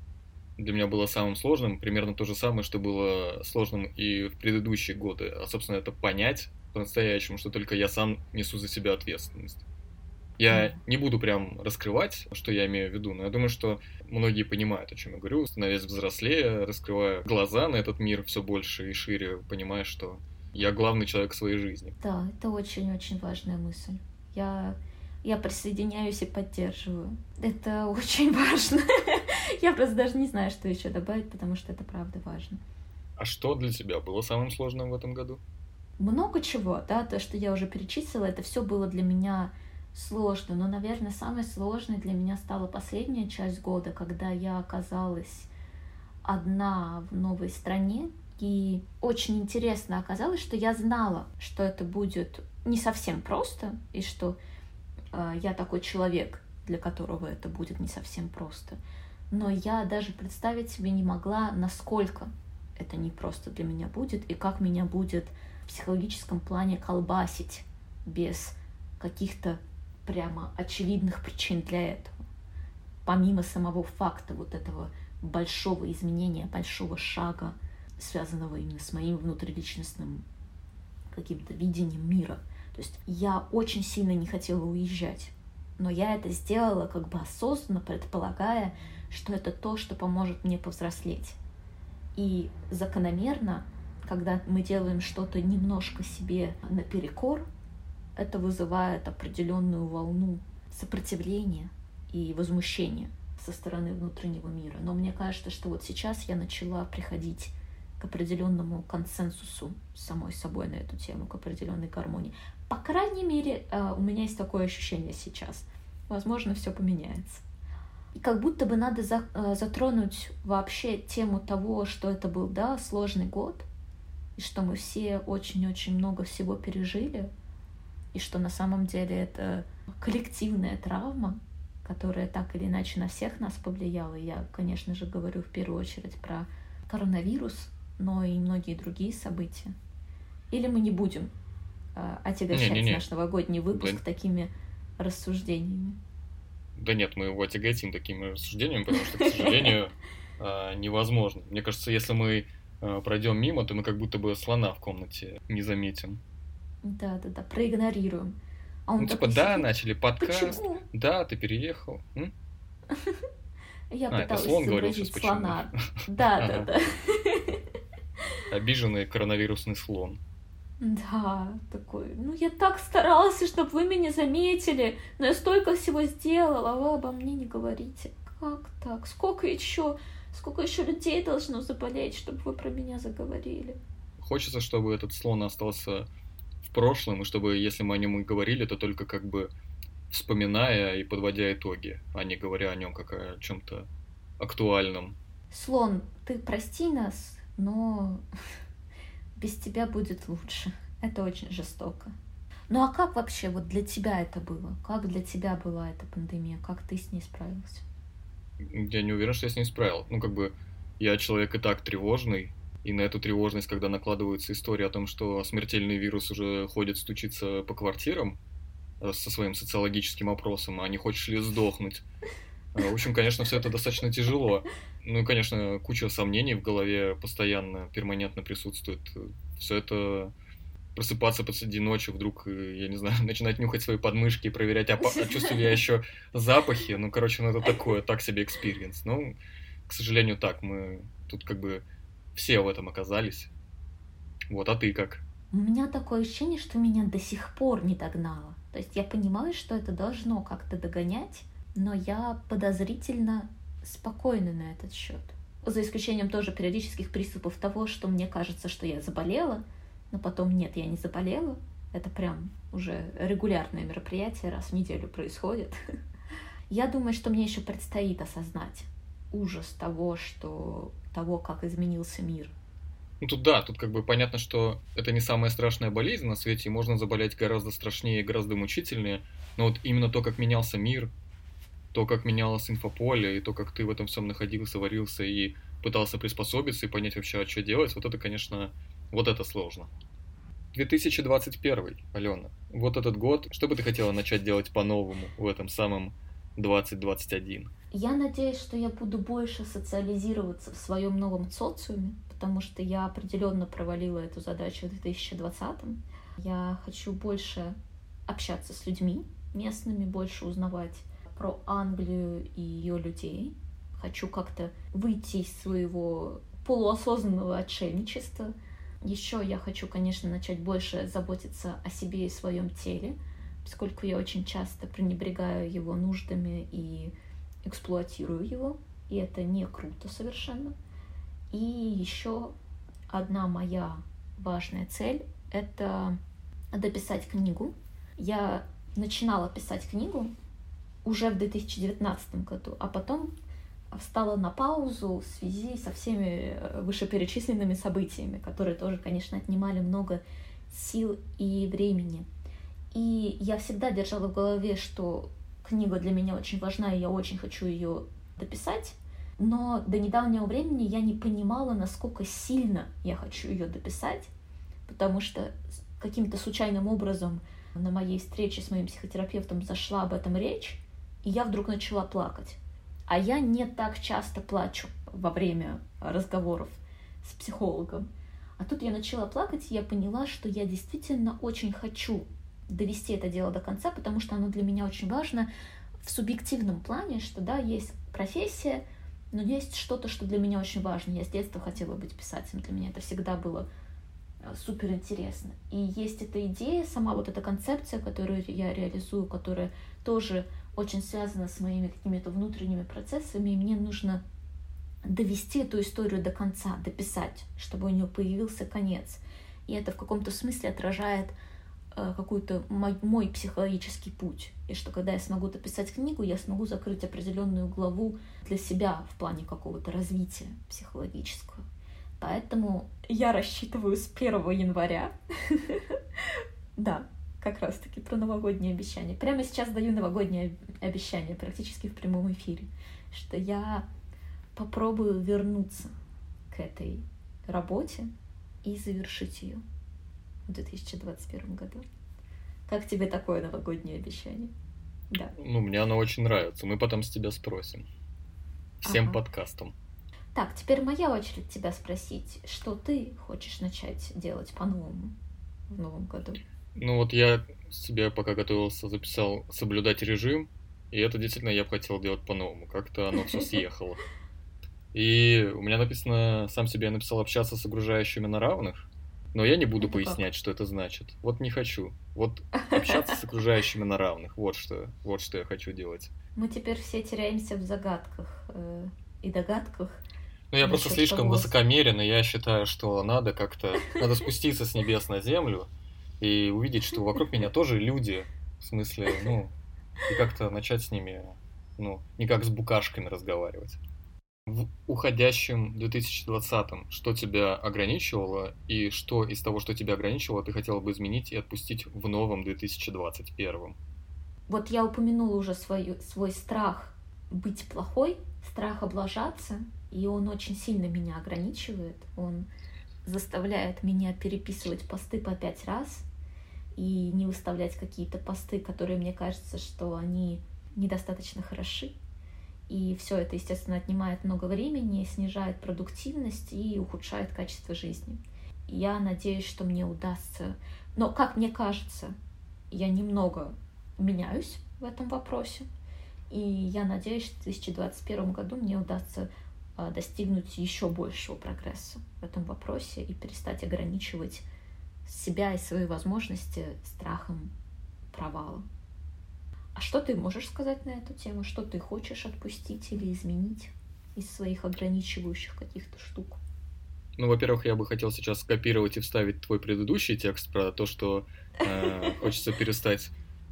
для меня было самым сложным примерно то же самое, что было сложным и в предыдущие годы. А, собственно, это понять по-настоящему, что только я сам несу за себя ответственность. Я не буду прям раскрывать, что я имею в виду, но я думаю, что многие понимают, о чем я говорю, становясь взрослее, раскрывая глаза на этот мир все больше и шире, понимая, что я главный человек в своей жизни. Да, это очень-очень важная мысль. Я я присоединяюсь и поддерживаю. Это очень важно. *laughs* Я просто даже не знаю, что еще добавить, потому что это правда важно. А что для тебя было самым сложным в этом году? Много чего, да, то, что я уже перечислила, это все было для меня сложно, но, наверное, самой сложной для меня стала последняя часть года, когда я оказалась одна в новой стране, и очень интересно оказалось, что я знала, что это будет не совсем просто, и что я такой человек, для которого это будет не совсем просто. Но я даже представить себе не могла, насколько это не просто для меня будет, и как меня будет в психологическом плане колбасить без каких-то прямо очевидных причин для этого. Помимо самого факта вот этого большого изменения, большого шага, связанного именно с моим внутриличностным каким-то видением мира. То есть я очень сильно не хотела уезжать, но я это сделала как бы осознанно, предполагая, что это то, что поможет мне повзрослеть. И закономерно, когда мы делаем что-то немножко себе наперекор, это вызывает определенную волну сопротивления и возмущения со стороны внутреннего мира. Но мне кажется, что вот сейчас я начала приходить к определенному консенсусу самой собой на эту тему, к определенной гармонии. По крайней мере, э, у меня есть такое ощущение сейчас. Возможно, все поменяется. И как будто бы надо э, затронуть вообще тему того, что это был, да, сложный год, и что мы все очень-очень много всего пережили, и что на самом деле это коллективная травма, которая так или иначе на всех нас повлияла. Я, конечно же, говорю в первую очередь про коронавирус, но и многие другие события. Или мы не будем отягощать не, не, не. наш новогодний выпуск Блин. такими рассуждениями? Да нет, мы его отяготим такими рассуждениями, потому что, к сожалению, э, *laughs* невозможно. Мне кажется, если мы э, пройдем мимо, то мы как будто бы слона в комнате не заметим. Да, да, да, проигнорируем. А он ну, типа, да, начали подкаст. Почему? Да, ты переехал. М? *laughs* Я а, пыталась слон говорил сейчас слона. Да, да, да. *laughs* Обиженный коронавирусный слон. Да, такой. Ну, я так старался, чтобы вы меня заметили, но я столько всего сделала, а вы обо мне не говорите. Как так? Сколько еще, сколько еще людей должно заболеть, чтобы вы про меня заговорили? Хочется, чтобы этот слон остался в прошлом, и чтобы, если мы о нем и говорили, то только как бы вспоминая и подводя итоги, а не говоря о нем как о чем-то актуальном. Слон, ты прости нас, но без тебя будет лучше. Это очень жестоко. Ну а как вообще вот для тебя это было? Как для тебя была эта пандемия? Как ты с ней справился? Я не уверен, что я с ней справил. Ну, как бы, я человек и так тревожный, и на эту тревожность, когда накладывается история о том, что смертельный вирус уже ходит стучиться по квартирам э, со своим социологическим опросом, а не хочешь ли сдохнуть, Э, в общем, конечно, все это достаточно тяжело. Ну и, конечно, куча сомнений в голове постоянно, перманентно присутствует. Все это просыпаться посреди ночи, вдруг, э, я не знаю, *laughs* начинать нюхать свои подмышки и проверять, а, а чувствую я еще запахи. Ну, короче, ну это такое, так себе experience. Ну, к сожалению, так, мы тут как бы все в этом оказались. Вот, а ты как? У меня такое ощущение, что меня до сих пор не догнало. То есть я понимаю, что это должно как-то догонять, но я подозрительно спокойна на этот счет. За исключением тоже периодических приступов того, что мне кажется, что я заболела, но потом нет, я не заболела. Это прям уже регулярное мероприятие, раз в неделю происходит. *laughs* Я думаю, что мне еще предстоит осознать ужас того, что того, как изменился мир. Ну тут да, тут как бы понятно, что это не самая страшная болезнь на свете, можно заболеть гораздо страшнее и гораздо мучительнее. Но вот именно то, как менялся мир, то, как менялось инфополе, и то, как ты в этом всем находился, варился и пытался приспособиться и понять вообще, а что делать, вот это, конечно, вот это сложно. 2021, Алена, вот этот год, что бы ты хотела начать делать по-новому в этом самом 2021? Я надеюсь, что я буду больше социализироваться в своем новом социуме, потому что я определенно провалила эту задачу в 2020. Я хочу больше общаться с людьми местными, больше узнавать про Англию и ее людей. Хочу как-то выйти из своего полуосознанного отшельничества. Еще я хочу, конечно, начать больше заботиться о себе и своем теле, поскольку я очень часто пренебрегаю его нуждами и эксплуатирую его, и это не круто совершенно. И еще одна моя важная цель — это дописать книгу. Я начинала писать книгу уже в 2019 году, а потом встала на паузу в связи со всеми э, вышеперечисленными событиями, которые тоже, конечно, отнимали много сил и времени. И я всегда держала в голове, что книга для меня очень важна, и я очень хочу ее дописать. Но до недавнего времени я не понимала, насколько сильно я хочу ее дописать, потому что каким-то случайным образом на моей встрече с моим психотерапевтом зашла об этом речь, и я вдруг начала плакать. А я не так часто плачу во время разговоров с психологом. А тут я начала плакать, и я поняла, что я действительно очень хочу довести это дело до конца, потому что оно для меня очень важно в субъективном плане, что да, есть профессия, но есть что-то, что для меня очень важно. Я с детства хотела быть писателем, для меня это всегда было э, супер интересно. И есть эта идея, сама вот эта концепция, которую я реализую, которая тоже очень связана с моими какими-то внутренними процессами, и мне нужно довести эту историю до конца, дописать, чтобы у нее появился конец. И это в каком-то смысле отражает э, какой-то мой, мой психологический путь. И что когда я смогу дописать книгу, я смогу закрыть определенную главу для себя в плане какого-то развития психологического. Поэтому я рассчитываю с 1 января, *laughs* да, как раз-таки про новогодние обещания. Прямо сейчас даю новогодние обещания практически в прямом эфире, что я попробую вернуться к этой работе и завершить ее в 2021 году. Как тебе такое новогоднее обещание? Да. Ну, мне оно очень нравится. Мы потом с тебя спросим. Всем ага. подкастам. Так, теперь моя очередь тебя спросить, что ты хочешь начать делать по-новому в новом году? Ну вот я себе, пока готовился, записал соблюдать режим, и это действительно я бы хотел делать по-новому. Как-то оно все *laughs* съехало. И у меня написано, сам себе я написал общаться с окружающими на равных, но я не буду это пояснять, как? что это значит. Вот не хочу. Вот *laughs* общаться с окружающими на равных. Вот что, вот что я хочу делать. Мы теперь все теряемся в загадках э, и догадках. Ну, я просто слишком высокомерен, и я считаю, что надо как-то... Надо спуститься с небес на землю и увидеть, что вокруг меня тоже люди. В смысле, ну, и как-то начать с ними, ну, не как с букашками разговаривать в уходящем 2020-м, что тебя ограничивало и что из того, что тебя ограничивало, ты хотела бы изменить и отпустить в новом 2021? Вот я упомянула уже свой, свой страх быть плохой, страх облажаться, и он очень сильно меня ограничивает. Он заставляет меня переписывать посты по пять раз и не выставлять какие-то посты, которые мне кажется, что они недостаточно хороши. И все это, естественно, отнимает много времени, снижает продуктивность и ухудшает качество жизни. Я надеюсь, что мне удастся. Но, как мне кажется, я немного меняюсь в этом вопросе. И я надеюсь, что в 2021 году мне удастся а, достигнуть еще большего прогресса в этом вопросе и перестать ограничивать себя и свои возможности страхом провала. А что ты можешь сказать на эту тему? Что ты хочешь отпустить или изменить из своих ограничивающих каких-то штук? Ну, во-первых, я бы хотел сейчас скопировать и вставить твой предыдущий текст про то, что э, *laughs* хочется перестать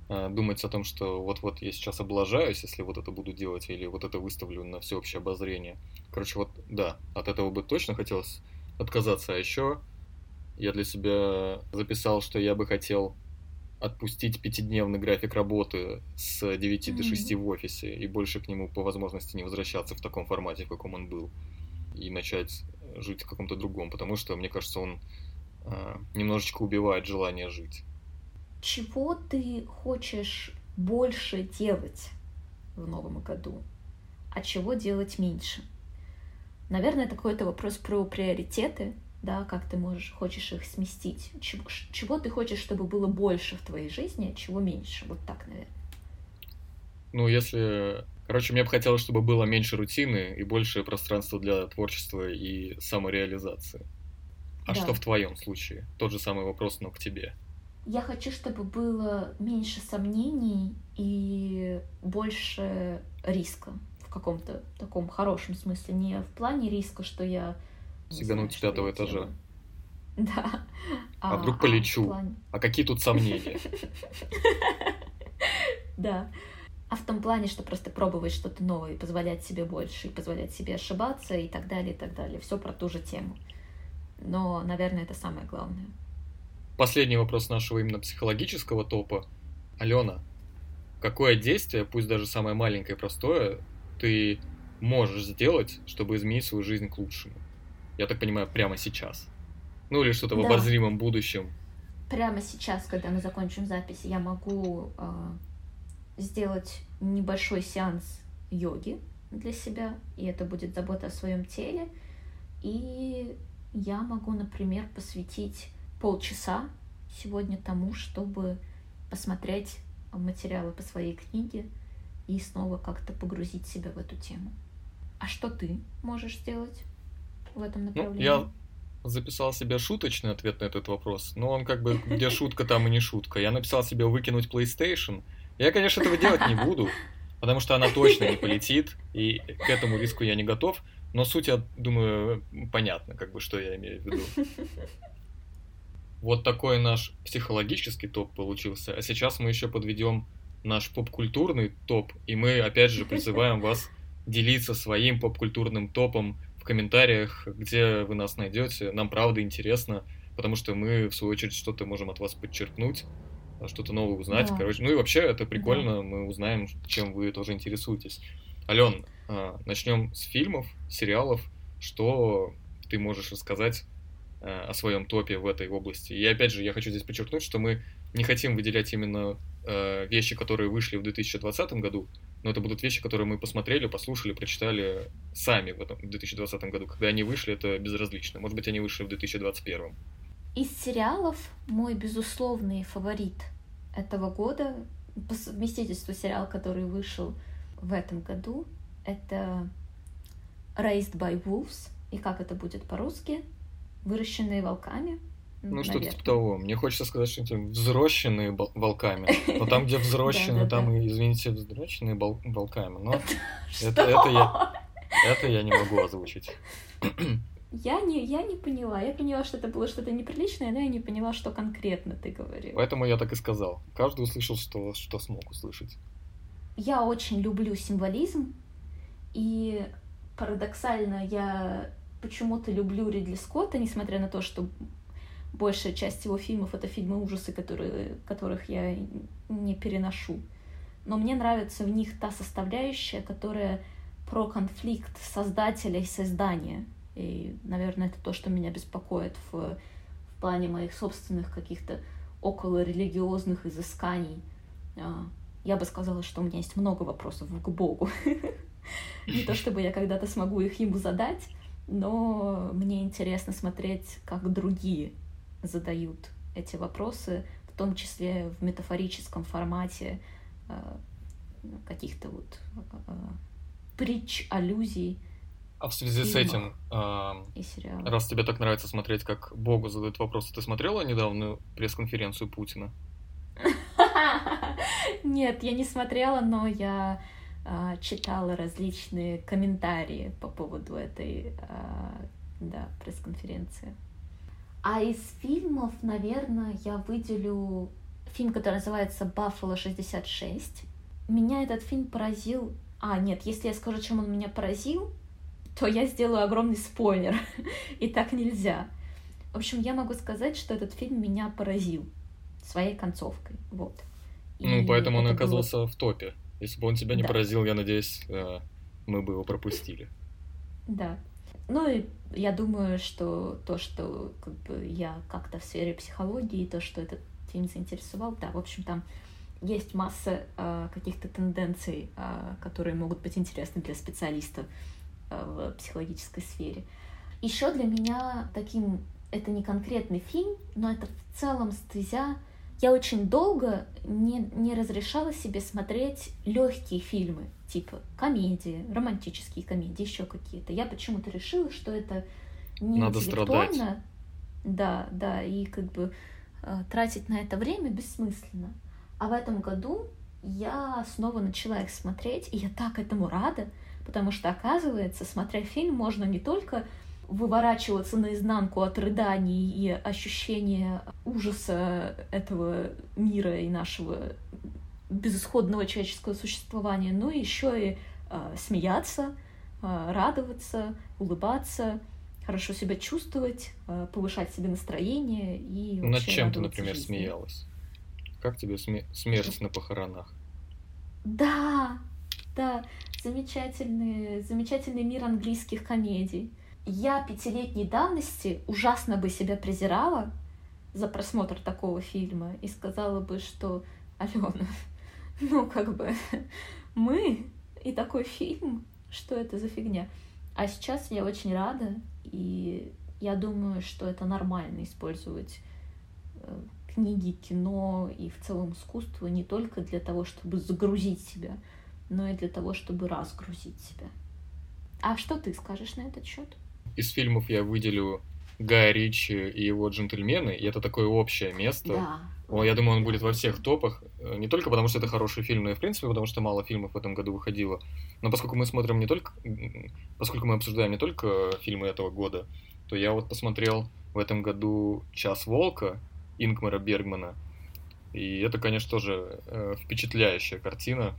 э, думать о том, что вот-вот я сейчас облажаюсь, если вот это буду делать, или вот это выставлю на всеобщее обозрение. Короче, вот, да, от этого бы точно хотелось отказаться. А еще я для себя записал, что я бы хотел отпустить пятидневный график работы с 9 mm-hmm. до 6 в офисе и больше к нему по возможности не возвращаться в таком формате, в каком он был, и начать жить в каком-то другом, потому что, мне кажется, он э, немножечко убивает желание жить. Чего ты хочешь больше делать в новом году, а чего делать меньше? Наверное, это какой-то вопрос про приоритеты, да, как ты можешь, хочешь их сместить, чего, чего ты хочешь, чтобы было больше в твоей жизни, а чего меньше, вот так, наверное. Ну, если... Короче, мне бы хотелось, чтобы было меньше рутины и больше пространства для творчества и самореализации. А да. что в твоем случае? Тот же самый вопрос, но к тебе. Я хочу, чтобы было меньше сомнений и больше риска в каком-то таком хорошем смысле. Не в плане риска, что я... Сигануть с пятого этажа. *laughs* Да. А, а вдруг полечу? А, плане... а какие тут сомнения? *laughs* Да. А в том плане, что просто пробовать что-то новое, позволять себе больше, и позволять себе ошибаться и так далее, и так далее. Все про ту же тему. Но, наверное, это самое главное. Последний вопрос нашего именно психологического топа. Алена, какое действие, пусть даже самое маленькое и простое, ты можешь сделать, чтобы изменить свою жизнь к лучшему? Я так понимаю, прямо сейчас. Ну или что-то да. в обозримом будущем. Прямо сейчас, когда мы закончим запись, я могу э, сделать небольшой сеанс йоги для себя, и это будет забота о своем теле. И я могу, например, посвятить полчаса сегодня тому, чтобы посмотреть материалы по своей книге и снова как-то погрузить себя в эту тему. А что ты можешь сделать в этом направлении? Ну, я записал себе шуточный ответ на этот вопрос, но он как бы где шутка, там и не шутка. Я написал себе выкинуть PlayStation — я, конечно, этого делать не буду, потому что она точно не полетит, и к этому риску я не готов. Но суть, я думаю, понятно, как бы, что я имею в виду. Вот такой наш психологический топ получился. А сейчас мы еще подведем наш поп-культурный топ, и мы, опять же, призываем вас делиться своим поп-культурным топом в комментариях, где вы нас найдете. Нам правда интересно, потому что мы, в свою очередь, что-то можем от вас подчеркнуть что-то новое узнать. Да. Короче, ну и вообще это прикольно, да. мы узнаем, чем вы тоже интересуетесь. Ален, а, начнем с фильмов, сериалов. Что ты можешь рассказать а, о своем топе в этой области? И опять же, я хочу здесь подчеркнуть, что мы не хотим выделять именно а, вещи, которые вышли в 2020 году, но это будут вещи, которые мы посмотрели, послушали, прочитали сами в этом в 2020 году. Когда они вышли, это безразлично. Может быть, они вышли в 2021. Из сериалов мой безусловный фаворит этого года, по совместительству сериал, который вышел в этом году, это Raised by Wolves, и как это будет по-русски? Выращенные волками. Ну, что-то типа того. Мне хочется сказать, что это взрощенные волками. Но там, где *laughs* взрощены, там, извините, взрощенные волками. Но это *laughs* я *laughs* это я не могу озвучить. Я не, я не поняла. Я поняла, что это было что-то неприличное, но я не поняла, что конкретно ты говорил. Поэтому я так и сказал. Каждый услышал, что, что смог услышать. Я очень люблю символизм, и парадоксально я почему-то люблю Ридли Скотта, несмотря на то, что большая часть его фильмов — это фильмы ужасы, которые, которых я не переношу. Но мне нравится в них та составляющая, которая про конфликт создателя и создания — и, наверное, это то, что меня беспокоит в, в плане моих собственных каких-то околорелигиозных изысканий. А, я бы сказала, что у меня есть много вопросов к Богу. *laughs* Не то чтобы я когда-то смогу их ему задать, но мне интересно смотреть, как другие задают эти вопросы, в том числе в метафорическом формате а, каких-то вот а, притч, аллюзий а в связи с этим, э, раз тебе так нравится смотреть, как Богу задают вопросы, ты смотрела недавнюю пресс-конференцию Путина? *laughs* Нет, я не смотрела, но я э, читала различные комментарии по поводу этой э, да, пресс-конференции. А из фильмов, наверное, я выделю фильм, который называется «Баффало 66». Меня этот фильм поразил... А, нет, если я скажу, чем он меня поразил, то я сделаю огромный спойлер. *laughs* И так нельзя. В общем, я могу сказать, что этот фильм меня поразил своей концовкой. Вот. И ну, поэтому он оказался было... в топе. Если бы он тебя не да. поразил, я надеюсь, э, мы бы его пропустили. Да. Ну и я думаю, что то, что как бы, я как-то в сфере психологии, то, что этот фильм заинтересовал, да, в общем, там есть масса э, каких-то тенденций, э, которые могут быть интересны для специалистов в психологической сфере. Еще для меня таким, это не конкретный фильм, но это в целом стезя. Я очень долго не, не разрешала себе смотреть легкие фильмы, типа комедии, романтические комедии, еще какие-то. Я почему-то решила, что это не Надо интеллектуально. Страдать. Да, да, и как бы э, тратить на это время бессмысленно. А в этом году я снова начала их смотреть, и я так этому рада, потому что, оказывается, смотря фильм, можно не только выворачиваться наизнанку от рыданий и ощущения ужаса этого мира и нашего безысходного человеческого существования, но еще и э, смеяться, э, радоваться, улыбаться, хорошо себя чувствовать, э, повышать себе настроение и Над чем ты, например, жизни. смеялась? Как тебе сме- смерть на похоронах? Да, да, замечательный, замечательный мир английских комедий. Я пятилетней давности ужасно бы себя презирала за просмотр такого фильма и сказала бы, что Алена, *laughs* ну как бы *laughs* мы и такой фильм, что это за фигня? А сейчас я очень рада, и я думаю, что это нормально использовать э, книги, кино и в целом искусство не только для того, чтобы загрузить себя, но и для того, чтобы разгрузить себя. А что ты скажешь на этот счет? Из фильмов я выделю Гая Ричи и его «Джентльмены», и это такое общее место. Да. Я думаю, он будет во всех топах, э, не только потому, что это хороший фильм, но и в принципе потому, что мало фильмов в этом году выходило. Но поскольку мы смотрим не только, поскольку мы обсуждаем не только фильмы этого года, то я вот посмотрел в этом году «Час волка», Ингмара Бергмана. И это, конечно, тоже э, впечатляющая картина,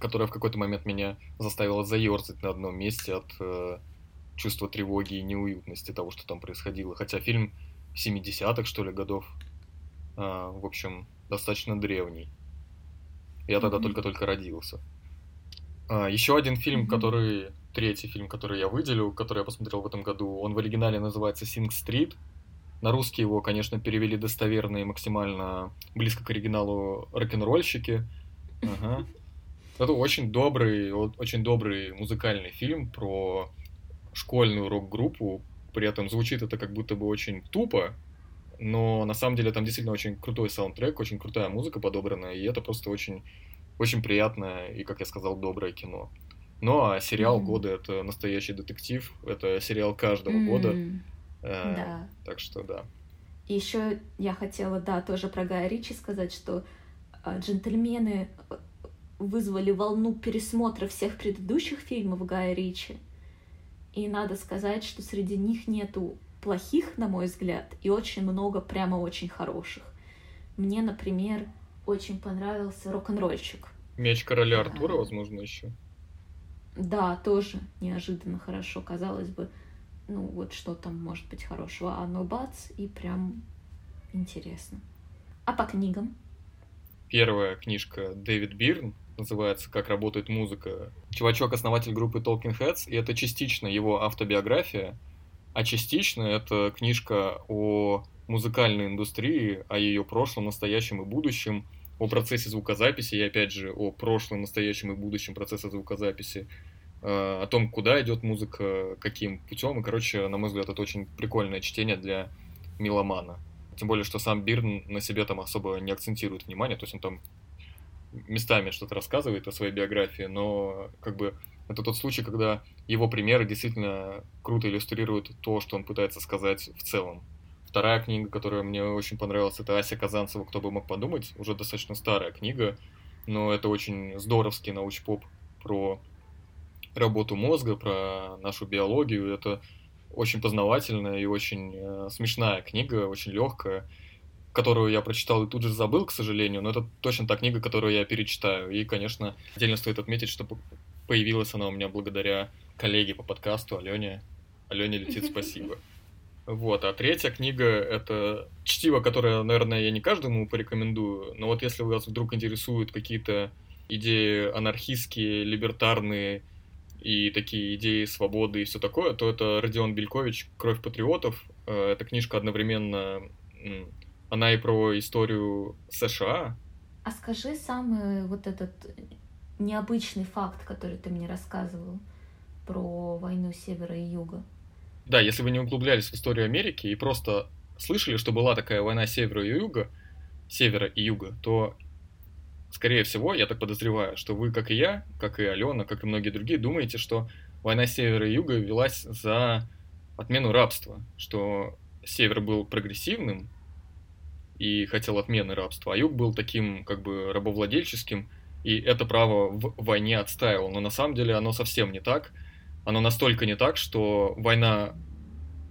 которая в какой-то момент меня заставила заерзать на одном месте от э, чувства тревоги и неуютности того, что там происходило. Хотя фильм 70-х, что ли, годов, э, в общем, достаточно древний. Я тогда mm-hmm. только-только родился. А, еще один фильм, mm-hmm. который... Третий фильм, который я выделил, который я посмотрел в этом году, он в оригинале называется «Синг Стрит», на русский его, конечно, перевели достоверно и максимально близко к оригиналу рок-н-ролльщики. Ага. Это очень добрый, очень добрый музыкальный фильм про школьную рок-группу. При этом звучит это как будто бы очень тупо, но на самом деле там действительно очень крутой саундтрек, очень крутая музыка подобрана, и это просто очень, очень приятное и, как я сказал, доброе кино. Ну а сериал mm-hmm. года это настоящий детектив, это сериал каждого mm-hmm. года. Э, да. Так что да. И еще я хотела, да, тоже про Гая Ричи сказать, что э, джентльмены э, вызвали волну пересмотра всех предыдущих фильмов Гая Ричи. И надо сказать, что среди них нету плохих, на мой взгляд, и очень много прямо очень хороших. Мне, например, очень понравился рок-н-ролльщик. Меч короля Артура, а, возможно, еще. Да, тоже неожиданно хорошо, казалось бы ну вот что там может быть хорошего, а ну бац, и прям интересно. А по книгам? Первая книжка Дэвид Бирн называется «Как работает музыка». Чувачок — основатель группы Talking Heads, и это частично его автобиография, а частично это книжка о музыкальной индустрии, о ее прошлом, настоящем и будущем, о процессе звукозаписи и, опять же, о прошлом, настоящем и будущем процесса звукозаписи, Э, о том, куда идет музыка, каким путем. И, короче, на мой взгляд, это очень прикольное чтение для меломана. Тем более, что сам Бирн на себе там особо не акцентирует внимание, то есть он там местами что-то рассказывает о своей биографии, но как бы это тот случай, когда его примеры действительно круто иллюстрируют то, что он пытается сказать в целом. Вторая книга, которая мне очень понравилась, это Ася Казанцева «Кто бы мог подумать». Уже достаточно старая книга, но это очень здоровский научпоп про работу мозга, про нашу биологию. Это очень познавательная и очень э, смешная книга, очень легкая, которую я прочитал и тут же забыл, к сожалению, но это точно та книга, которую я перечитаю. И, конечно, отдельно стоит отметить, что появилась она у меня благодаря коллеге по подкасту Алене. Алене летит спасибо. Вот, а третья книга — это чтиво, которое, наверное, я не каждому порекомендую, но вот если вас вдруг интересуют какие-то идеи анархистские, либертарные, и такие идеи свободы и все такое, то это Родион Белькович «Кровь патриотов». Э, эта книжка одновременно, она и про историю США. А скажи самый вот этот необычный факт, который ты мне рассказывал про войну севера и юга. Да, если вы не углублялись в историю Америки и просто слышали, что была такая война севера и юга, севера и юга, то скорее всего, я так подозреваю, что вы, как и я, как и Алена, как и многие другие, думаете, что война севера и юга велась за отмену рабства, что север был прогрессивным, и хотел отмены рабства, а юг был таким как бы рабовладельческим, и это право в войне отстаивал. Но на самом деле оно совсем не так. Оно настолько не так, что война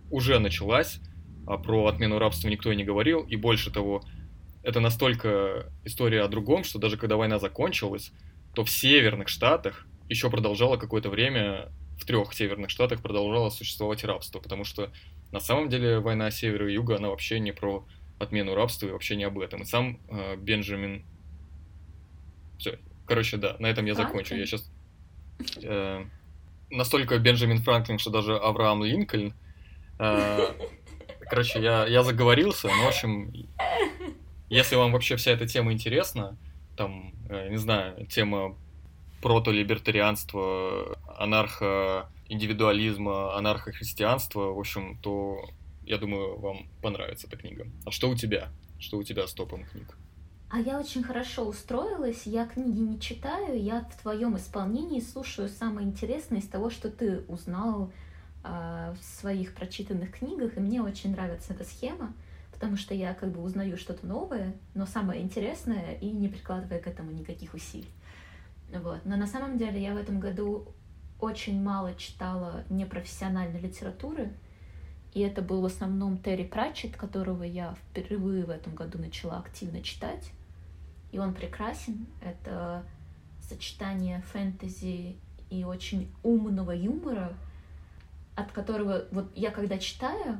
уже началась, а про отмену рабства никто и не говорил, и больше того, это настолько история о другом, что даже когда война закончилась, то в северных штатах еще продолжало какое-то время, в трех северных штатах продолжало существовать рабство, потому что на самом деле война севера и юга, она вообще не про отмену рабства и вообще не об этом. И сам э, Бенджамин... Все, короче, да, на этом я закончу. Я сейчас... Э, настолько Бенджамин Франклин, что даже Авраам Линкольн... Э, короче, я, я заговорился, но, в общем, если вам вообще вся эта тема интересна, там, э, не знаю, тема протолибертарианства, анархо-индивидуализма, анархо-христианства, в общем, то я думаю, вам понравится эта книга. А что у тебя? Что у тебя с топом книг? А я очень хорошо устроилась, я книги не читаю, я в твоем исполнении слушаю самое интересное из того, что ты узнал э, в своих прочитанных книгах, и мне очень нравится эта схема потому что я как бы узнаю что-то новое, но самое интересное, и не прикладывая к этому никаких усилий. Вот. Но на самом деле я в этом году очень мало читала непрофессиональной литературы, и это был в основном Терри Пратчетт, которого я впервые в этом году начала активно читать. И он прекрасен. Это сочетание фэнтези и очень умного юмора, от которого вот я когда читаю,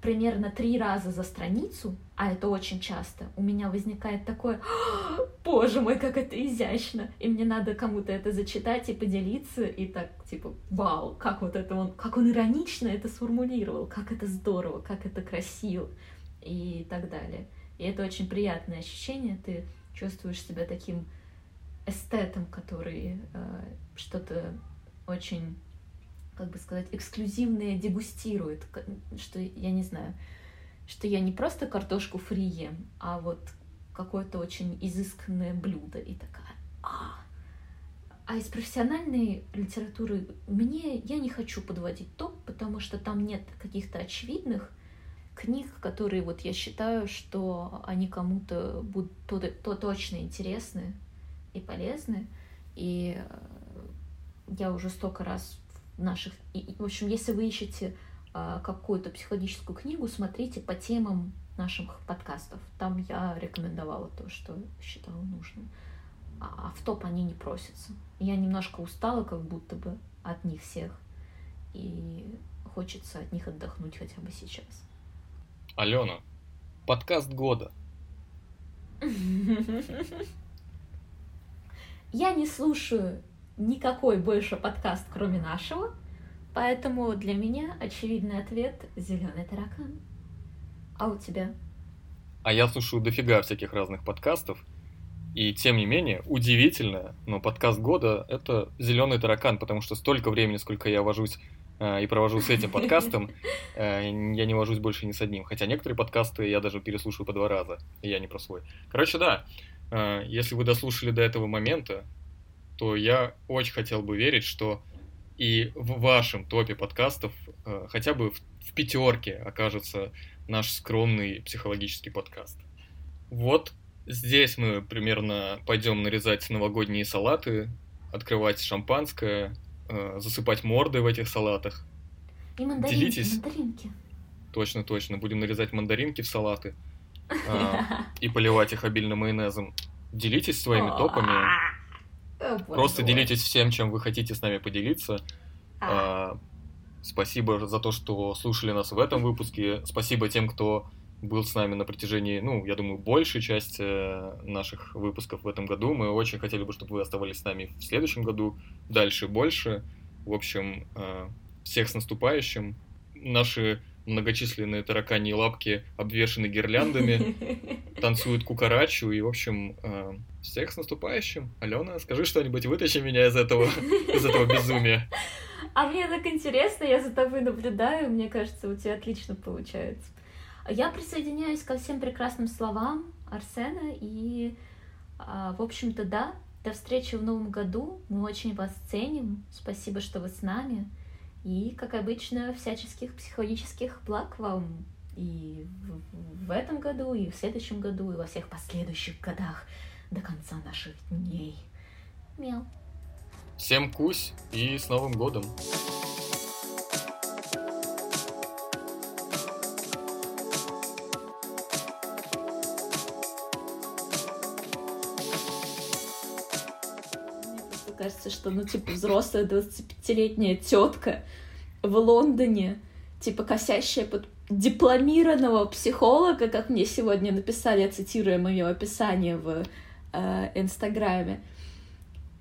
примерно три раза за страницу, а это очень часто, у меня возникает такое, боже мой, как это изящно, и мне надо кому-то это зачитать и поделиться, и так, типа, вау, как вот это он, как он иронично это сформулировал, как это здорово, как это красиво, и так далее. И это очень приятное ощущение, ты чувствуешь себя таким эстетом, который э, что-то очень как бы сказать, эксклюзивное дегустирует, что я не знаю, что я не просто картошку фри ем, а вот какое-то очень изысканное блюдо и такая, а, а из профессиональной литературы мне я не хочу подводить топ, потому что там нет каких-то очевидных книг, которые вот я считаю, что они кому-то будут то, то точно интересны и полезны. И я уже столько раз наших... И, в общем, если вы ищете а, какую-то психологическую книгу, смотрите по темам наших подкастов. Там я рекомендовала то, что считала нужным. А, а в топ они не просятся. Я немножко устала, как будто бы от них всех. И хочется от них отдохнуть хотя бы сейчас. Алена, подкаст года. *laughs* Я не слушаю никакой больше подкаст, кроме нашего. Поэтому для меня очевидный ответ — зеленый таракан. А у тебя? А я слушаю дофига всяких разных подкастов. И тем не менее, удивительно, но подкаст года — это «Зеленый таракан», потому что столько времени, сколько я вожусь э, и провожу с этим подкастом, э, я не вожусь больше ни с одним. Хотя некоторые подкасты я даже переслушаю по два раза, и я не про свой. Короче, да, э, если вы дослушали до этого момента, то я очень хотел бы верить, что и в вашем топе подкастов э, хотя бы в, в пятерке окажется наш скромный психологический подкаст. Вот здесь мы примерно пойдем нарезать новогодние салаты, открывать шампанское, э, засыпать морды в этих салатах. И мандаринки, Делитесь. мандаринки. Точно, точно. Будем нарезать мандаринки в салаты э, *laughs* и поливать их обильным майонезом. Делитесь своими топами. Просто делитесь всем, чем вы хотите с нами поделиться. А. А, спасибо за то, что слушали нас в этом выпуске. Спасибо тем, кто был с нами на протяжении, ну, я думаю, большей части э, наших выпусков в этом году. Мы очень хотели бы, чтобы вы оставались с нами в следующем году, дальше больше. В общем, э, всех с наступающим. Наши многочисленные тараканьи лапки обвешаны гирляндами, *laughs* танцуют кукарачу, и, в общем, э, всех с наступающим. Алена, скажи что-нибудь, вытащи меня из этого, *laughs* из этого безумия. А мне так интересно, я за тобой наблюдаю, мне кажется, у тебя отлично получается. Я присоединяюсь ко всем прекрасным словам Арсена, и, а, в общем-то, да, до встречи в новом году. Мы очень вас ценим. Спасибо, что вы с нами. И, как обычно, всяческих психологических благ вам и в, этом году, и в следующем году, и во всех последующих годах до конца наших дней. Мяу. Всем кусь и с Новым годом! Кажется, что, ну, типа, взрослая 25-летняя тетка в Лондоне, типа, косящая под дипломированного психолога, как мне сегодня написали, цитируя мое описание в э, Инстаграме,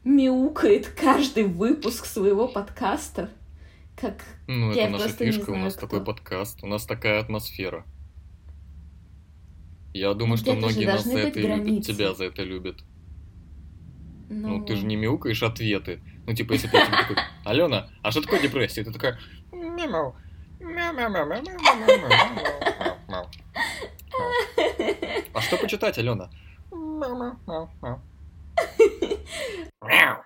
мяукает каждый выпуск своего подкаста. Как ну, это наша фишка, знаю, у нас кто. такой подкаст, у нас такая атмосфера. Я думаю, что многие нас за это границы. любят, тебя за это любят. Ну, ну, ты же не мяукаешь ответы. Ну, типа, если Петя типа такой, Алена, а что такое депрессия? Ты такая, мяу, мяу, мяу, мяу, мяу, мяу, мяу, А что почитать, Алена? Мяу, мяу, мяу, мяу.